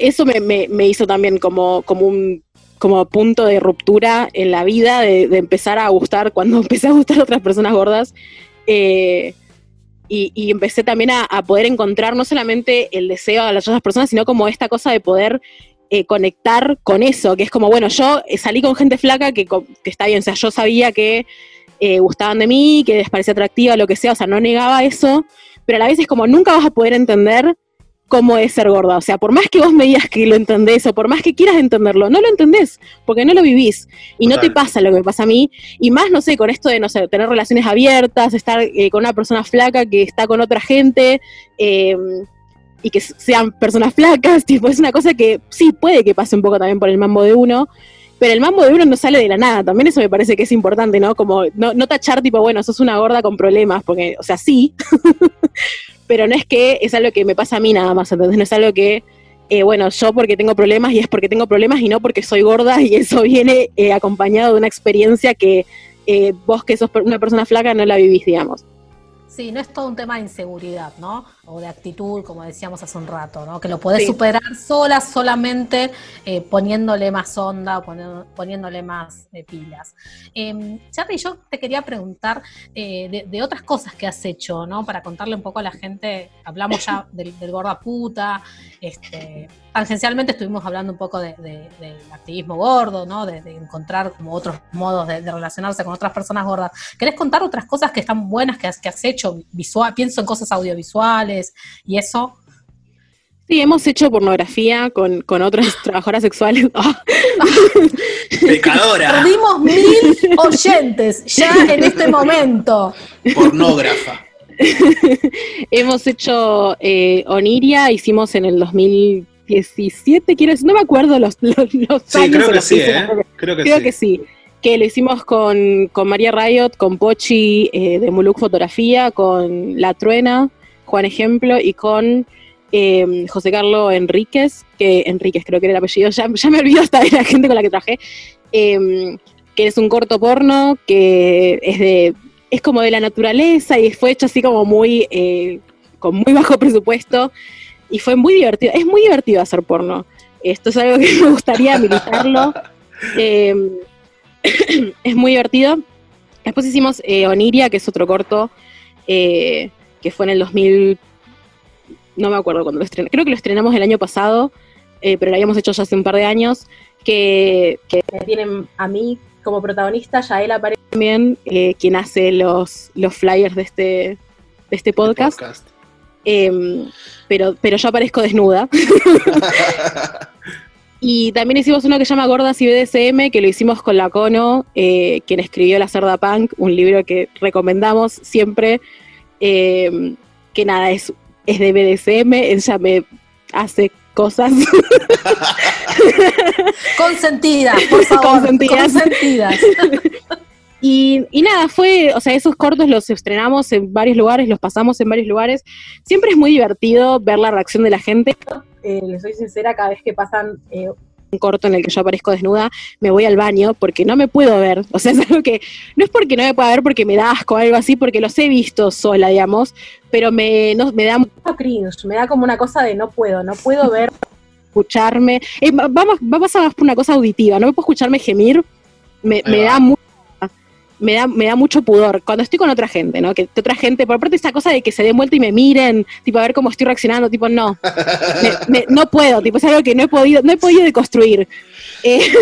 [SPEAKER 3] Eso me, hizo también como, como un como punto de ruptura en la vida, de, de empezar a gustar, cuando empecé a gustar a otras personas gordas. eh, y, empecé también a, a poder encontrar no solamente el deseo a las otras personas, sino como esta cosa de poder eh, conectar con eso, que es como, bueno, yo eh, salí con gente flaca que, que está bien, o sea, yo sabía que eh, gustaban de mí, que les parecía atractiva, lo que sea, o sea, no negaba eso, pero a la vez es como, nunca vas a poder entender cómo es ser gorda, o sea, por más que vos me digas que lo entendés o por más que quieras entenderlo, no lo entendés, porque no lo vivís, y no te pasa lo que me pasa a mí, y más, no sé, con esto de, no sé, tener relaciones abiertas, estar eh, con una persona flaca que está con otra gente, eh, y que sean personas flacas, tipo, es una cosa que sí puede que pase un poco también por el mambo de uno, pero el mambo de uno no sale de la nada, también eso me parece que es importante, ¿no? Como no, no tachar tipo, bueno, sos una gorda con problemas, porque, o sea, sí, pero no es que es algo que me pasa a mí nada más, entonces no es algo que, eh, bueno, yo porque tengo problemas y es porque tengo problemas y no porque soy gorda y eso viene eh, acompañado de una experiencia que eh, vos que sos una persona flaca no la vivís, digamos.
[SPEAKER 1] Sí, no es todo un tema de inseguridad, ¿no? O de actitud, como decíamos hace un rato, ¿no? Que lo podés
[SPEAKER 3] Sí.
[SPEAKER 1] superar sola, solamente eh, poniéndole más onda, o poniéndole más eh, pilas. Eh, Charlie, yo te quería preguntar eh, de, de otras cosas que has hecho, ¿no? Para contarle un poco a la gente, hablamos ya del, del gorda puta, este, tangencialmente estuvimos hablando un poco de- de- del activismo gordo, ¿no? De, encontrar como otros modos de, de relacionarse con otras personas gordas. ¿Querés contar otras cosas que están buenas que has, que has hecho? Visual, pienso en cosas audiovisuales y eso.
[SPEAKER 3] Sí, hemos hecho pornografía con, con otras trabajadoras sexuales.
[SPEAKER 2] Pecadora,
[SPEAKER 1] Perdimos mil oyentes ya en este momento.
[SPEAKER 2] pornógrafa.
[SPEAKER 3] hemos hecho eh, Oniria, hicimos en el 2017, quiero decir, no me acuerdo los, los, los
[SPEAKER 2] Sí,
[SPEAKER 3] años
[SPEAKER 2] creo que
[SPEAKER 3] los
[SPEAKER 2] sí, ¿eh? Creo que
[SPEAKER 3] Creo
[SPEAKER 2] sí.
[SPEAKER 3] que sí. Que lo hicimos con, con María Riot, con Pochi eh, de Muluk Fotografía, con La Truena, Juan Ejemplo, y con eh, José Carlos Enríquez, que Enríquez creo que era el apellido, ya, ya me olvido hasta de la gente con la que trabajé, eh, que es un corto porno que es de es como de la naturaleza y fue hecho así como muy eh, con muy bajo presupuesto y fue muy divertido. Es muy divertido hacer porno. Esto es algo que me gustaría militarlo. Eh, es muy divertido. Después hicimos eh, Oniria, que es otro corto, eh, que fue en el 2000, no me acuerdo cuándo lo estrenamos, creo que lo estrenamos el año pasado, eh, pero lo habíamos hecho ya hace un par de años, que, que
[SPEAKER 4] tienen a mí como protagonista, ya él aparece.
[SPEAKER 3] también eh, quien hace los, los flyers de este, de este podcast,
[SPEAKER 2] Podcast.
[SPEAKER 3] eh, pero, pero yo aparezco desnuda. Y también hicimos uno que se llama Gordas y BDSM, que lo hicimos con la Cono, eh, quien escribió La Cerda Punk, un libro que recomendamos siempre, eh, que nada, es, es de BDSM, ella me hace cosas.
[SPEAKER 1] Consentidas, por favor.
[SPEAKER 3] Consentidas.
[SPEAKER 1] Consentidas.
[SPEAKER 3] Y, y, nada, fue, o sea, esos cortos los estrenamos en varios lugares, los pasamos en varios lugares. Siempre es muy divertido ver la reacción de la gente.
[SPEAKER 4] Eh, les soy sincera, cada vez que pasan eh,
[SPEAKER 3] corto en el que yo aparezco desnuda, me voy al baño porque no me puedo ver. O sea, es algo que no es porque no me pueda ver porque me da asco o algo así, porque los he visto sola, digamos, pero me, no, me da
[SPEAKER 4] mucho cringe, me da como una cosa de no puedo, no puedo ver.
[SPEAKER 3] Escucharme. Eh, vamos, vamos a por una cosa auditiva, no me puedo escucharme gemir, me, me da mucho me da, me da mucho pudor cuando estoy con otra gente, ¿no? Que otra gente, por parte esta cosa de que se den vuelta y me miren, tipo a ver cómo estoy reaccionando, tipo no, no puedo, tipo es algo que no he podido, no he podido deconstruir. Eh,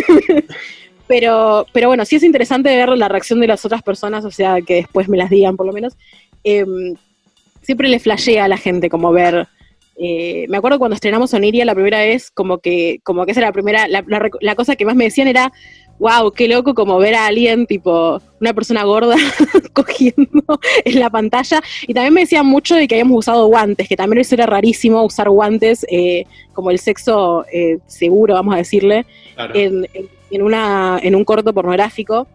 [SPEAKER 3] pero, pero bueno, sí es interesante ver la reacción de las otras personas, o sea, que después me las digan por lo menos. Em, siempre le flashea a la gente como ver. Eh, me acuerdo cuando estrenamos Oniria la primera vez, como que, como que esa era la primera, la, la cosa que más me decían era, wow, qué loco como ver a alguien, tipo, una persona gorda cogiendo en la pantalla. Y también me decían mucho de que habíamos usado guantes, que también eso era rarísimo, usar guantes eh, como el sexo eh, seguro, vamos a decirle, en, en, una, en un corto pornográfico.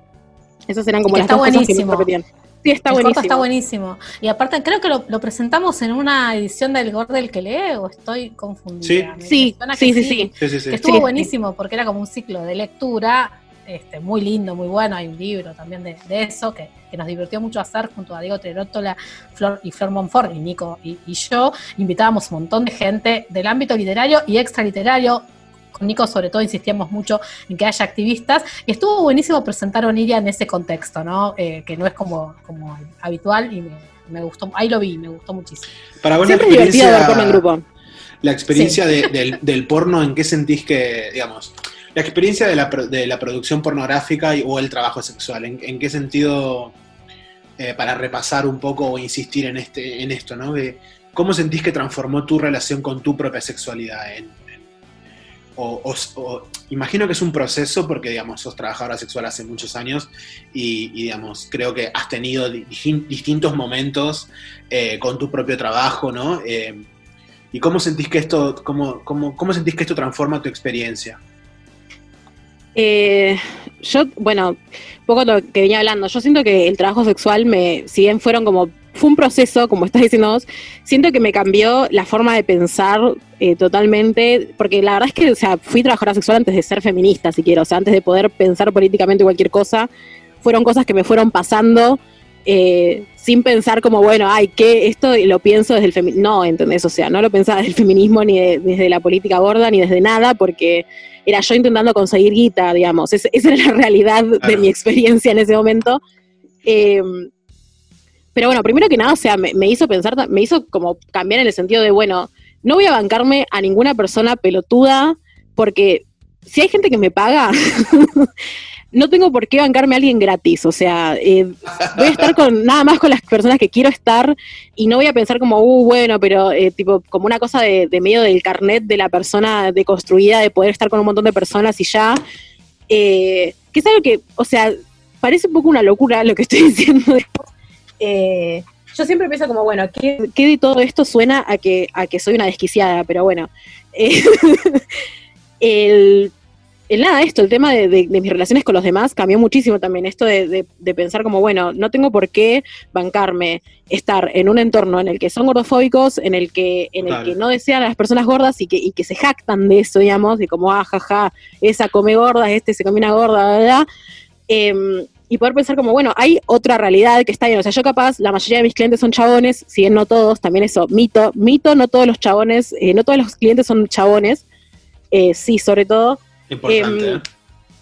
[SPEAKER 3] Esas eran como las
[SPEAKER 1] dos
[SPEAKER 3] cosas que me repetían.
[SPEAKER 1] Sí, está el buenísimo. está buenísimo. Y aparte, creo que lo, presentamos en una edición del Gordel que lee, o estoy confundida.
[SPEAKER 3] Sí, sí, sí, sí,
[SPEAKER 1] sí, Que estuvo buenísimo porque era como un ciclo de lectura este, muy lindo, muy bueno. Hay un libro también de, eso que, nos divirtió mucho hacer junto a Diego Terótola Flor, y Flor Monfort y Nico y, yo. Invitábamos un montón de gente del ámbito literario y extraliterario. Con Nico, sobre todo, insistíamos mucho en que haya activistas y estuvo buenísimo presentar a Oniria en ese contexto, ¿no? Eh, que no es como, como habitual y me, gustó. Ahí lo vi, me gustó muchísimo.
[SPEAKER 2] Para vos
[SPEAKER 3] Siempre la experiencia, ver en grupo.
[SPEAKER 2] La experiencia del, del porno, ¿en qué sentís que, digamos, la experiencia de la, de la producción pornográfica o el trabajo sexual, ¿en, qué sentido, eh, para repasar un poco o insistir en, este, en esto, ¿no? ¿Cómo sentís que transformó tu relación con tu propia sexualidad? O, imagino que es un proceso porque, digamos, sos trabajadora sexual hace muchos años y, digamos, creo que has tenido distintos momentos eh, con tu propio trabajo, ¿no? Eh, ¿Y cómo sentís que esto, cómo, cómo, cómo sentís que esto transforma tu experiencia?
[SPEAKER 3] Eh, yo, bueno, poco lo que venía hablando, yo siento que el trabajo sexual me, si bien fueron como, fue un proceso, como estás diciendo vos, siento que me cambió la forma de pensar eh, totalmente, porque la verdad es que, o sea, fui trabajadora sexual antes de ser feminista, si quiero, o sea, antes de poder pensar políticamente cualquier cosa, fueron cosas que me fueron pasando eh, sin pensar como, bueno, ay, que esto lo pienso desde el feminismo, no, ¿entendés? O sea, no lo pensaba desde el feminismo ni desde la política gorda ni desde nada, porque era yo intentando conseguir guita, digamos, esa era la realidad de mi experiencia en ese momento. Em, pero bueno, primero que nada, o sea, me, me, hizo pensar, me hizo como cambiar en el sentido de, bueno, no voy a bancarme a ninguna persona pelotuda, porque si hay gente que me paga, no tengo por qué bancarme a alguien gratis, o sea, eh, voy a estar con nada más con las personas que quiero estar y no voy a pensar como, uh, bueno, pero eh, tipo, como una cosa de, medio del carnet de la persona deconstruida, de poder estar con un montón de personas y ya, eh, que es algo que, o sea, parece un poco una locura lo que estoy diciendo.
[SPEAKER 4] Yo siempre pienso como, bueno,
[SPEAKER 3] ¿qué, ¿qué, de todo esto suena a que, a que soy una desquiciada? Pero bueno, el el nada, esto, el tema de, mis relaciones con los demás cambió muchísimo también. Esto de, pensar como, bueno, no tengo por qué bancarme estar en un entorno en el que son gordofóbicos, en el que, en el que no desean a las personas gordas y que, y que se jactan de eso, digamos, de como, ah, jaja, esa come gorda, este se come una gorda, ¿verdad? Em, y poder pensar como, bueno, hay otra realidad que está bien. O sea, yo capaz, la mayoría de mis clientes son chabones, si bien no todos, también eso, mito, mito, no todos los chabones, eh, no todos los clientes son chabones, eh, sí, sobre todo.
[SPEAKER 2] Importante. Em,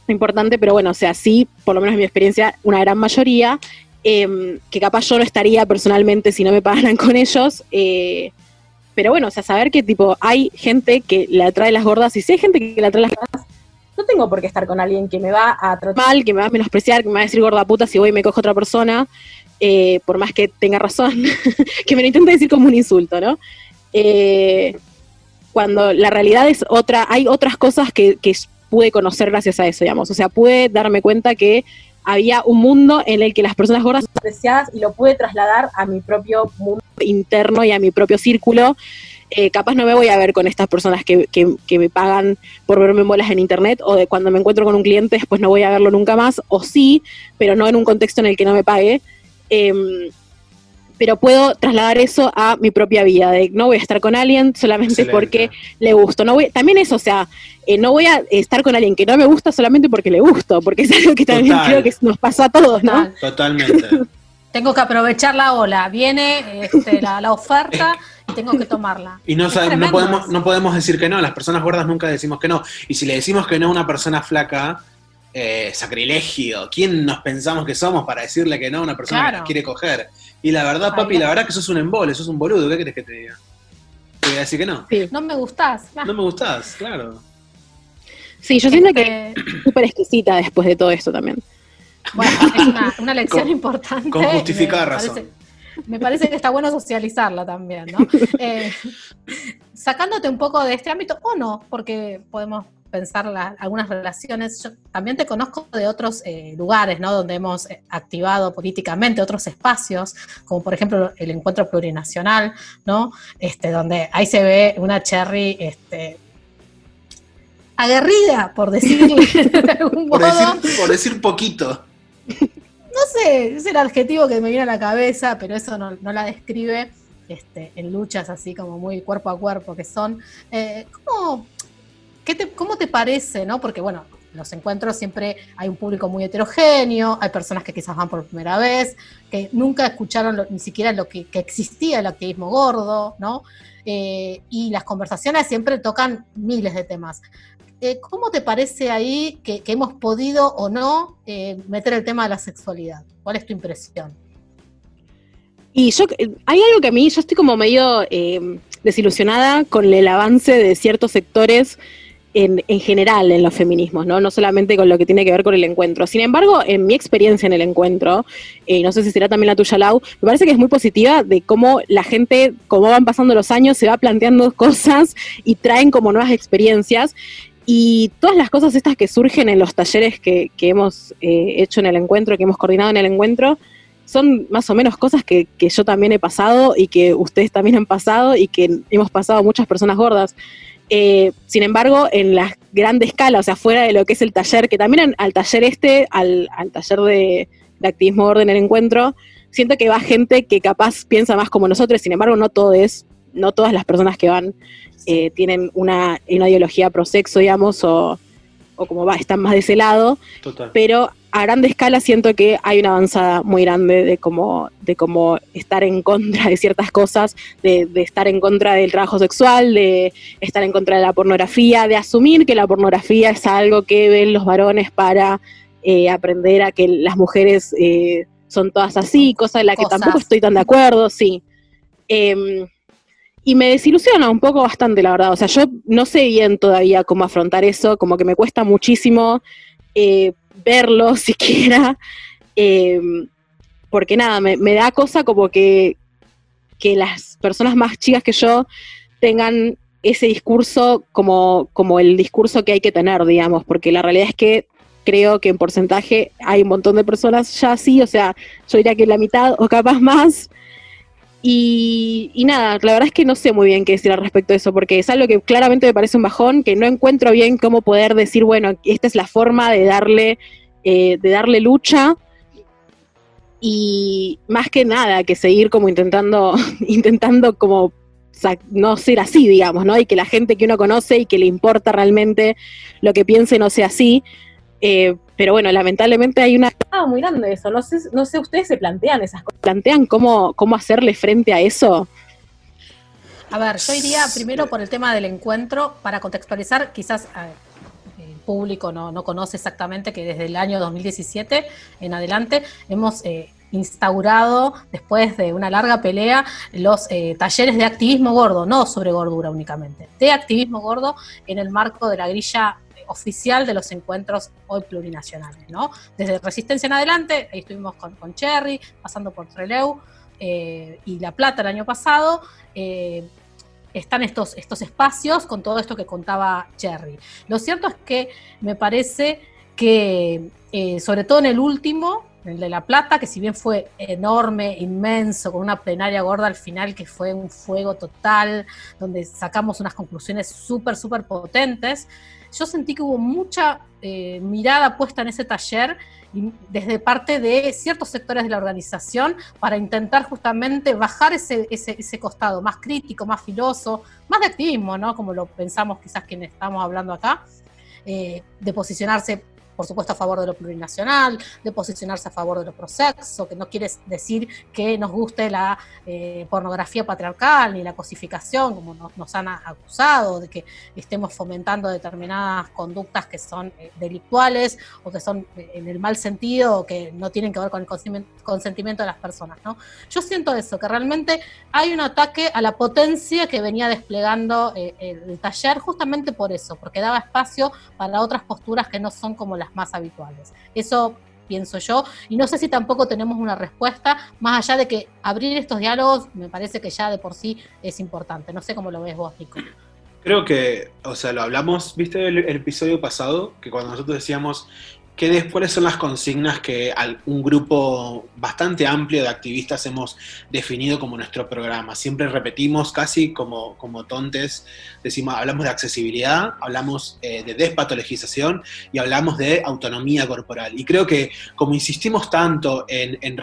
[SPEAKER 3] importante, pero bueno, o sea, sí, por lo menos en mi experiencia, una gran mayoría, em, que capaz yo no estaría personalmente si no me pagaran con ellos. Eh, pero bueno, o sea, saber que tipo hay gente que le atrae las gordas y si hay gente que le atrae las gordas,
[SPEAKER 4] no tengo por qué estar con alguien que me va a tratar
[SPEAKER 3] mal, que me va a menospreciar, que me va a decir gorda puta si voy y me cojo otra persona, eh, por más que tenga razón, que me lo intente decir como un insulto, ¿no? Eh, cuando la realidad es otra, hay otras cosas que, pude conocer gracias a eso, digamos. O sea, pude darme cuenta que había un mundo en el que las personas gordas
[SPEAKER 4] apreciadas y lo pude trasladar a mi propio mundo
[SPEAKER 3] interno y a mi propio círculo. Eh, capaz no me voy a ver con estas personas que, que, que me pagan por verme bolas en internet, o de cuando me encuentro con un cliente después no voy a verlo nunca más, o sí, pero no en un contexto en el que no me pague. Em, pero puedo trasladar eso a mi propia vida, de no voy a estar con alguien solamente
[SPEAKER 2] Excelente.
[SPEAKER 3] porque le gusto. No voy, también eso, o sea, eh, no voy a estar con alguien que no me gusta solamente porque le gusto, porque es algo que también
[SPEAKER 2] Total.
[SPEAKER 3] creo que nos pasa a todos, ¿no?
[SPEAKER 1] Total.
[SPEAKER 2] Totalmente.
[SPEAKER 1] Tengo que aprovechar la ola. Viene este, la, la oferta tengo que tomarla.
[SPEAKER 2] Y no, sabe- no, podemos, no podemos decir que no, las personas gordas nunca decimos que no. Y si le decimos que no a una persona flaca, eh, sacrilegio. ¿Quién nos pensamos que somos para decirle que no a una persona que nos quiere coger? Y la verdad,
[SPEAKER 1] Ay,
[SPEAKER 2] papi,
[SPEAKER 1] no.
[SPEAKER 2] la verdad que sos un embole, sos un boludo, ¿qué querés que te diga? Te voy a decir que no.
[SPEAKER 3] Sí.
[SPEAKER 1] No me gustás.
[SPEAKER 2] No me gustás, claro.
[SPEAKER 3] Sí, yo siento que
[SPEAKER 1] este,
[SPEAKER 3] es súper exquisita después de todo esto también.
[SPEAKER 1] Bueno, es una, una lección
[SPEAKER 2] Con-
[SPEAKER 1] importante.
[SPEAKER 2] con justificada
[SPEAKER 1] Me
[SPEAKER 2] razón.
[SPEAKER 1] parece- me parece que está bueno socializarla también, ¿no? Eh, sacándote un poco de este ámbito, o no, porque podemos pensar la- algunas relaciones. Yo también te conozco de otros eh, lugares, ¿no? Donde hemos eh, activado políticamente otros espacios, como por ejemplo el encuentro plurinacional, ¿no? Este, donde ahí se ve una cherry, este, aguerrida, por decirle de algún
[SPEAKER 2] Por
[SPEAKER 1] modo.
[SPEAKER 2] decir, por decir poquito.
[SPEAKER 1] No sé, es el adjetivo que me viene a la cabeza, pero eso no, la describe este, en luchas así como muy cuerpo a cuerpo que son. Eh, ¿cómo, te, ¿Cómo te parece? ¿no? Porque bueno, en los encuentros siempre hay un público muy heterogéneo, hay personas que quizás van por primera vez, que nunca escucharon ni siquiera lo que, que existía el activismo gordo, ¿no? Eh, y las conversaciones siempre tocan miles de temas. Eh, ¿Cómo te parece ahí que, hemos podido o no eh, meter el tema de la sexualidad? ¿Cuál es tu impresión?
[SPEAKER 3] Y yo, eh, hay algo que a mí, yo estoy como medio desilusionada con el avance de ciertos sectores en, en general en los feminismos, ¿no? No solamente con lo que tiene que ver con el encuentro. Sin embargo, en mi experiencia en el encuentro, eh, no sé si será también la tuya, Lau, me parece que es muy positiva de cómo la gente, como van pasando los años, se va planteando cosas y traen como nuevas experiencias. Y todas las cosas estas que surgen en los talleres que, que hemos eh, hecho en el encuentro, que hemos coordinado en el encuentro, son más o menos cosas que, que yo también he pasado y que ustedes también han pasado y que hemos pasado muchas personas gordas. Eh, sin embargo, en la grande escala, o sea, fuera de lo que es el taller, que también al taller este, al, al taller de, de activismo gordo en el encuentro, siento que va gente que capaz piensa más como nosotros, sin embargo, no todo es, no todas las personas que van eh, tienen una, una ideología pro sexo, digamos, o, o como va, están más de ese lado
[SPEAKER 2] Total.
[SPEAKER 3] pero a grande escala siento que hay una avanzada muy grande de cómo, de cómo estar en contra de ciertas cosas, de, de estar en contra del trabajo sexual, de estar en contra de la pornografía, de asumir que la pornografía es algo que ven los varones para eh, aprender a que las mujeres eh, son todas así, cosa en la que
[SPEAKER 1] Cosas.
[SPEAKER 3] tampoco estoy tan de acuerdo, sí. Em, y me desilusiona un poco bastante, la verdad. O sea, yo no sé bien todavía cómo afrontar eso, como que me cuesta muchísimo eh, verlo siquiera, eh, porque nada, me, me da cosa como que, que las personas más chicas que yo tengan ese discurso como, como el discurso que hay que tener, digamos, porque la realidad es que creo que en porcentaje hay un montón de personas ya así, o sea, yo diría que la mitad o capaz más. Y, y nada, la verdad es que no sé muy bien qué decir al respecto de eso, porque es algo que claramente me parece un bajón, que no encuentro bien cómo poder decir, bueno, esta es la forma de darle, eh, de darle lucha. Y más que nada, que seguir como intentando, intentando como no ser así, digamos, ¿no? Y que la gente que uno conoce y que le importa realmente lo que piense no sea así. Eh, pero bueno, lamentablemente hay una
[SPEAKER 4] Ah, muy grande eso. No sé, no sé, ustedes se plantean esas cosas.
[SPEAKER 3] plantean cómo, cómo hacerle frente a eso.
[SPEAKER 1] A ver, yo iría primero por el tema del encuentro, para contextualizar, quizás a ver, el público no, no conoce exactamente que desde el año 2017 en adelante hemos eh, instaurado, después de una larga pelea, los eh, talleres de activismo gordo, no sobre gordura únicamente, de activismo gordo en el marco de la grilla oficial de los encuentros hoy plurinacionales, ¿no? Desde Resistencia en adelante, ahí estuvimos con, con Cherry, pasando por Treleu eh, y La Plata el año pasado, eh, están estos, estos espacios con todo esto que contaba Cherry. Lo cierto es que me parece que, eh, sobre todo en el último, el de La Plata, que si bien fue enorme, inmenso, con una plenaria gorda al final que fue un fuego total, donde sacamos unas conclusiones súper, súper potentes, yo sentí que hubo mucha eh, mirada puesta en ese taller desde parte de ciertos sectores de la organización para intentar justamente bajar ese, ese, costado más crítico, más filoso, más de activismo, ¿no? Como lo pensamos quizás quienes estamos hablando acá, eh, de posicionarse por supuesto, a favor de lo plurinacional, de posicionarse a favor de lo prosexo, que no quiere decir que nos guste la eh, pornografía patriarcal ni la cosificación, como nos, han acusado, de que estemos fomentando determinadas conductas que son eh, delictuales o que son eh, en el mal sentido o que no tienen que ver con el consentimiento de las personas. ¿no? Yo siento eso, que realmente hay un ataque a la potencia que venía desplegando el taller justamente por eso, porque daba espacio para otras posturas que no son como las más habituales. Eso pienso yo, y no sé si tampoco tenemos una respuesta, más allá de que abrir estos diálogos me parece que ya de por sí es importante. No sé cómo lo ves vos, Nico.
[SPEAKER 2] Creo que, o sea, lo hablamos, viste el, el episodio pasado, que cuando nosotros decíamos ¿Qué, ¿Cuáles son las consignas que un grupo bastante amplio de activistas hemos definido como nuestro programa? Siempre repetimos casi como, como tontes, decimos, hablamos de accesibilidad, hablamos eh, de despatologización y hablamos de autonomía corporal. Y creo que como insistimos tanto en, en,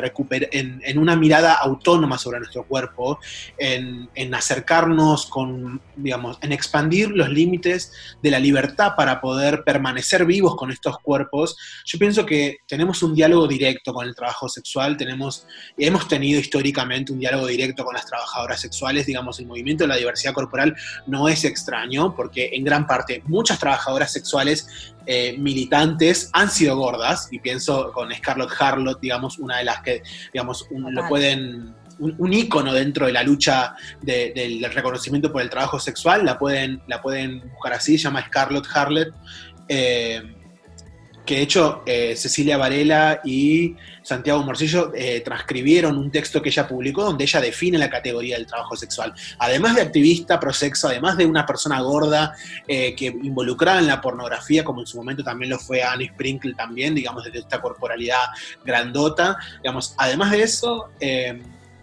[SPEAKER 2] en, en una mirada autónoma sobre nuestro cuerpo, en, en acercarnos con, digamos, en expandir los límites de la libertad para poder permanecer vivos con estos cuerpos, yo pienso que tenemos un diálogo directo con el trabajo sexual, tenemos, hemos tenido históricamente un diálogo directo con las trabajadoras sexuales, digamos, el movimiento de la diversidad corporal no es extraño, porque en gran parte muchas trabajadoras sexuales eh, militantes han sido gordas, y pienso con Scarlett Harlot, digamos, una de las que, digamos, lo pueden un, ícono dentro de la lucha del reconocimiento por el trabajo sexual, la pueden, la pueden buscar así, se llama Scarlett Harlot. Eh, que de hecho eh, Cecilia Varela y Santiago Morcillo eh, transcribieron un texto que ella publicó donde ella define la categoría del trabajo sexual. Además de activista prosexo, además de una persona gorda eh, que involucrada en la pornografía, como en su momento también lo fue Annie Sprinkle también, digamos, de esta corporalidad grandota, digamos, además de eso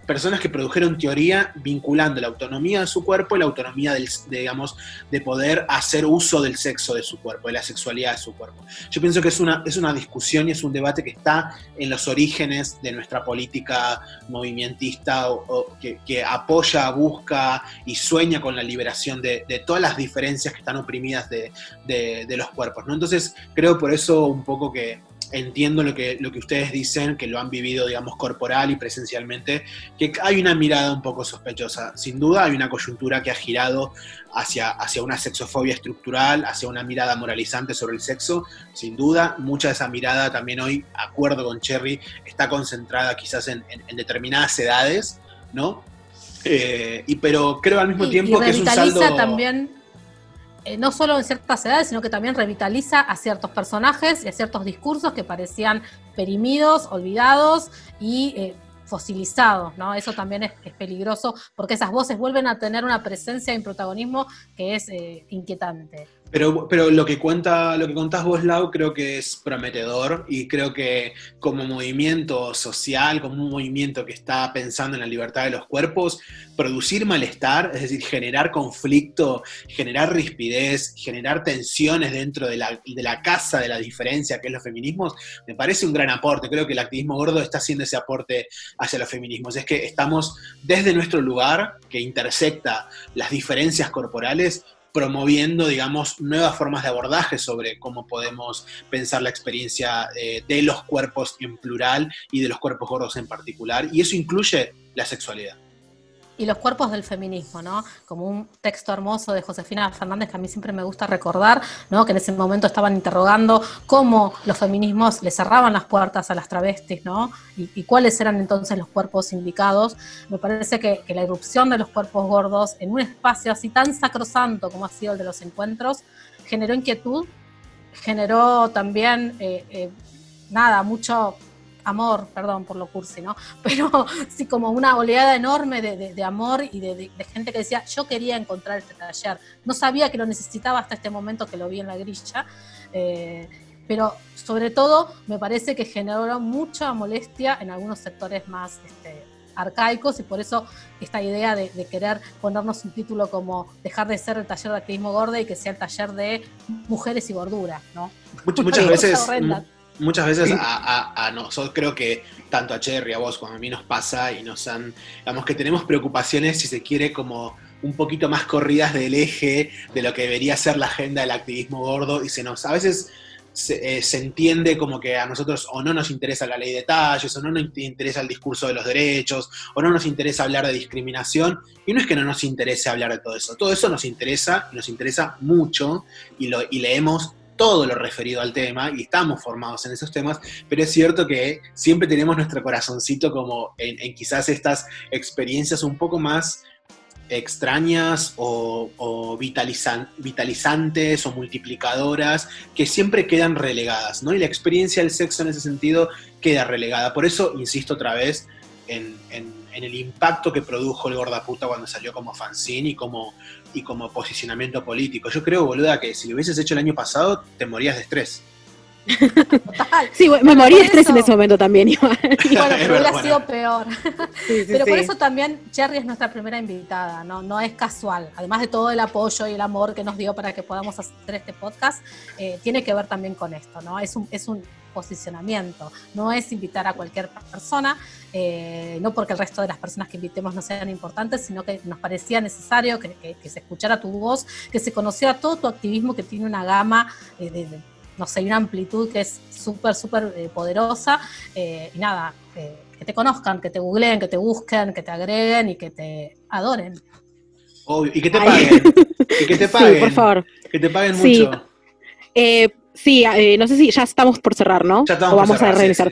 [SPEAKER 2] personas que produjeron teoría vinculando la autonomía de su cuerpo y la autonomía del, de, digamos, de poder hacer uso del sexo de su cuerpo, de la sexualidad de su cuerpo. Yo pienso que es una, es una discusión y es un debate que está en los orígenes de nuestra política movimentista o, que, apoya, busca y sueña con la liberación de, todas las diferencias que están oprimidas de, de los cuerpos. ¿no? Entonces creo por eso un poco que entiendo lo que, lo que ustedes dicen, que lo han vivido, digamos, corporal y presencialmente, que hay una mirada un poco sospechosa. Sin duda hay una coyuntura que ha girado hacia, hacia una sexofobia estructural, hacia una mirada moralizante sobre el sexo. Sin duda, mucha de esa mirada también hoy, acuerdo con Cherry, está concentrada quizás en, determinadas edades, ¿no? Eh, y, pero creo al mismo tiempo que es un saldo...
[SPEAKER 1] también eh, no solo en ciertas edades, sino que también revitaliza a ciertos personajes y a ciertos discursos que parecían perimidos, olvidados y eh, fosilizados, ¿no? Eso también es, peligroso porque esas voces vuelven a tener una presencia y un protagonismo que es eh, inquietante.
[SPEAKER 2] Pero, pero lo que cuenta, lo que contás vos, Lau, creo que es prometedor y creo que como movimiento social, como un movimiento que está pensando en la libertad de los cuerpos, producir malestar, es decir, generar conflicto, generar rispidez, generar tensiones dentro de la, de la casa de la diferencia que es los feminismos, me parece un gran aporte. Creo que el activismo gordo está haciendo ese aporte hacia los feminismos. Es que estamos desde nuestro lugar, que intersecta las diferencias corporales, promoviendo, digamos, nuevas formas de abordaje sobre cómo podemos pensar la experiencia eh, de los cuerpos en plural y de los cuerpos gordos en particular. Y eso incluye la sexualidad
[SPEAKER 1] y los cuerpos del feminismo, ¿no? Como un texto hermoso de Josefina Fernández que a mí siempre me gusta recordar, ¿no? Que en ese momento estaban interrogando cómo los feminismos le cerraban las puertas a las travestis, ¿no? Y, cuáles eran entonces los cuerpos indicados. Me parece que, la irrupción de los cuerpos gordos en un espacio así tan sacrosanto como ha sido el de los encuentros generó inquietud, generó también, eh, eh, nada, mucho amor, perdón por lo cursi, ¿no? Pero sí como una oleada enorme de, amor y de, gente que decía, yo quería encontrar este taller, no sabía que lo necesitaba hasta este momento que lo vi en la grilla. Eh, pero sobre todo me parece que generó mucha molestia en algunos sectores más este, arcaicos y por eso esta idea de, querer ponernos un título como dejar de ser el taller de activismo gorda y que sea el taller de mujeres y gordura, ¿no?
[SPEAKER 2] muchas veces, muchas veces a, nosotros creo que tanto a Cherry, a vos, como a mí nos pasa y nos han, digamos que tenemos preocupaciones, si se quiere, como un poquito más corridas del eje de lo que debería ser la agenda del activismo gordo y se nos, a veces eh, se, entiende como que a nosotros o no nos interesa la ley de talles, o no nos interesa el discurso de los derechos, o no nos interesa hablar de discriminación, y no es que no nos interese hablar de todo eso, todo eso nos interesa, nos interesa mucho, y, lo, y leemos todo lo referido al tema y estamos formados en esos temas, pero es cierto que siempre tenemos nuestro corazoncito como en quizás estas experiencias un poco más extrañas o, vitalizantes o multiplicadoras que siempre quedan relegadas, ¿no? Y la experiencia del sexo en ese sentido queda relegada. Por eso, insisto otra vez, en, el impacto que produjo el Gordaputa cuando salió como fanzine y como, y como posicionamiento político. Yo creo, boluda, que si lo hubieses hecho el año pasado, te morías de estrés.
[SPEAKER 3] Sí, me morí de estrés en ese momento también. Igual.
[SPEAKER 1] Bueno, pero hubiera sido peor. pero por eso también Cherry es nuestra primera invitada, ¿no? No es casual. Además de todo el apoyo y el amor que nos dio para que podamos hacer este podcast, eh, tiene que ver también con esto, ¿no? Es un, es un posicionamiento, no es invitar a cualquier persona, eh, no porque el resto de las personas que invitemos no sean importantes, sino que nos parecía necesario que, se escuchara tu voz, que se conociera todo tu activismo que tiene una gama eh, de no sé, una amplitud que es súper, súper eh, poderosa. Eh, y nada, que te conozcan, que te googleen, que te busquen, que te agreguen y que te adoren.
[SPEAKER 2] Obvio, y que te paguen. y que te paguen.
[SPEAKER 3] Sí, por favor.
[SPEAKER 2] Que te paguen mucho.
[SPEAKER 3] Eh, Sí, eh, no sé si ya estamos por cerrar, ¿no?
[SPEAKER 2] Ya estamos
[SPEAKER 3] o vamos
[SPEAKER 2] a
[SPEAKER 3] revisar.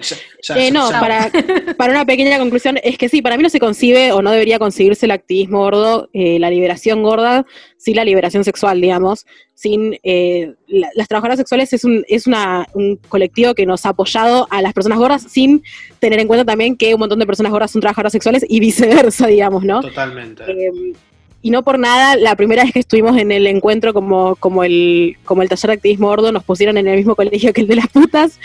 [SPEAKER 3] Eh, no, Para, para una pequeña conclusión, es que sí, para mí no se concibe o no debería conseguirse el activismo gordo, eh, la liberación gorda, sin la liberación sexual, digamos. Sin las trabajadoras sexuales es, un, es una, un colectivo que nos ha apoyado a las personas gordas sin tener en cuenta también que un montón de personas gordas son trabajadoras sexuales y viceversa, digamos, ¿no?
[SPEAKER 2] Totalmente
[SPEAKER 3] y no por nada, la primera vez que estuvimos en el encuentro como, como, el, como el taller de activismo gordo, nos pusieron en el mismo colegio que el de las putas.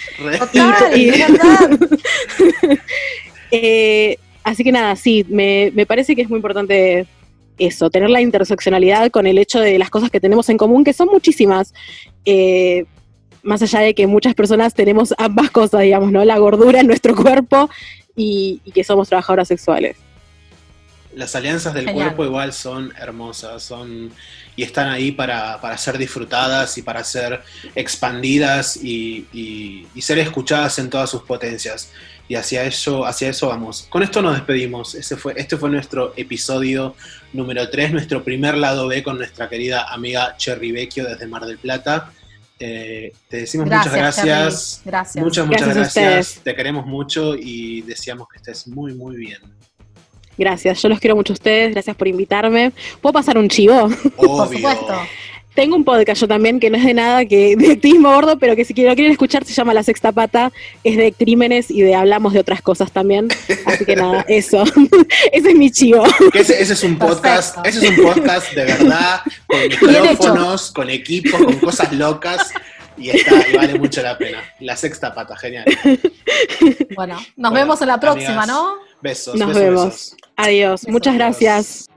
[SPEAKER 3] Eh, así que nada, sí, me, parece que es muy importante eso, tener la interseccionalidad con el hecho de las cosas que tenemos en común, que son muchísimas. Eh, más allá de que muchas personas tenemos ambas cosas, digamos, ¿no? La gordura en nuestro cuerpo y que somos trabajadoras sexuales
[SPEAKER 2] las alianzas del cuerpo igual son hermosas, son y están ahí para, ser disfrutadas y para ser expandidas y, ser escuchadas en todas sus potencias. Y hacia eso, hacia eso vamos. Con esto nos despedimos. Ese fue, este fue nuestro episodio número 3, nuestro primer lado B con nuestra querida amiga Cherry Vecchio desde Mar del Plata. Eh, te decimos muchas gracias.
[SPEAKER 1] Gracias.
[SPEAKER 2] Muchas, muchas gracias. Te queremos mucho y deseamos que estés muy, muy bien.
[SPEAKER 3] Gracias, yo los quiero mucho a ustedes, gracias por invitarme. ¿Puedo pasar un chivo?
[SPEAKER 1] Por supuesto.
[SPEAKER 3] Tengo un podcast yo también que no es de nada, que de activismo gordo, pero que si lo quieren escuchar se llama La Sexta Pata, es de crímenes y de hablamos de otras cosas también. Así que nada, eso. ese es mi chivo.
[SPEAKER 2] Ese, es un podcast, ese es un podcast de verdad, con micrófonos, con equipo, con cosas locas. Y, está, y vale mucho la pena. La sexta pata, genial.
[SPEAKER 1] Bueno, nos vemos en la próxima, ¿no?
[SPEAKER 2] Besos.
[SPEAKER 3] Nos vemos. Adiós. Muchas gracias.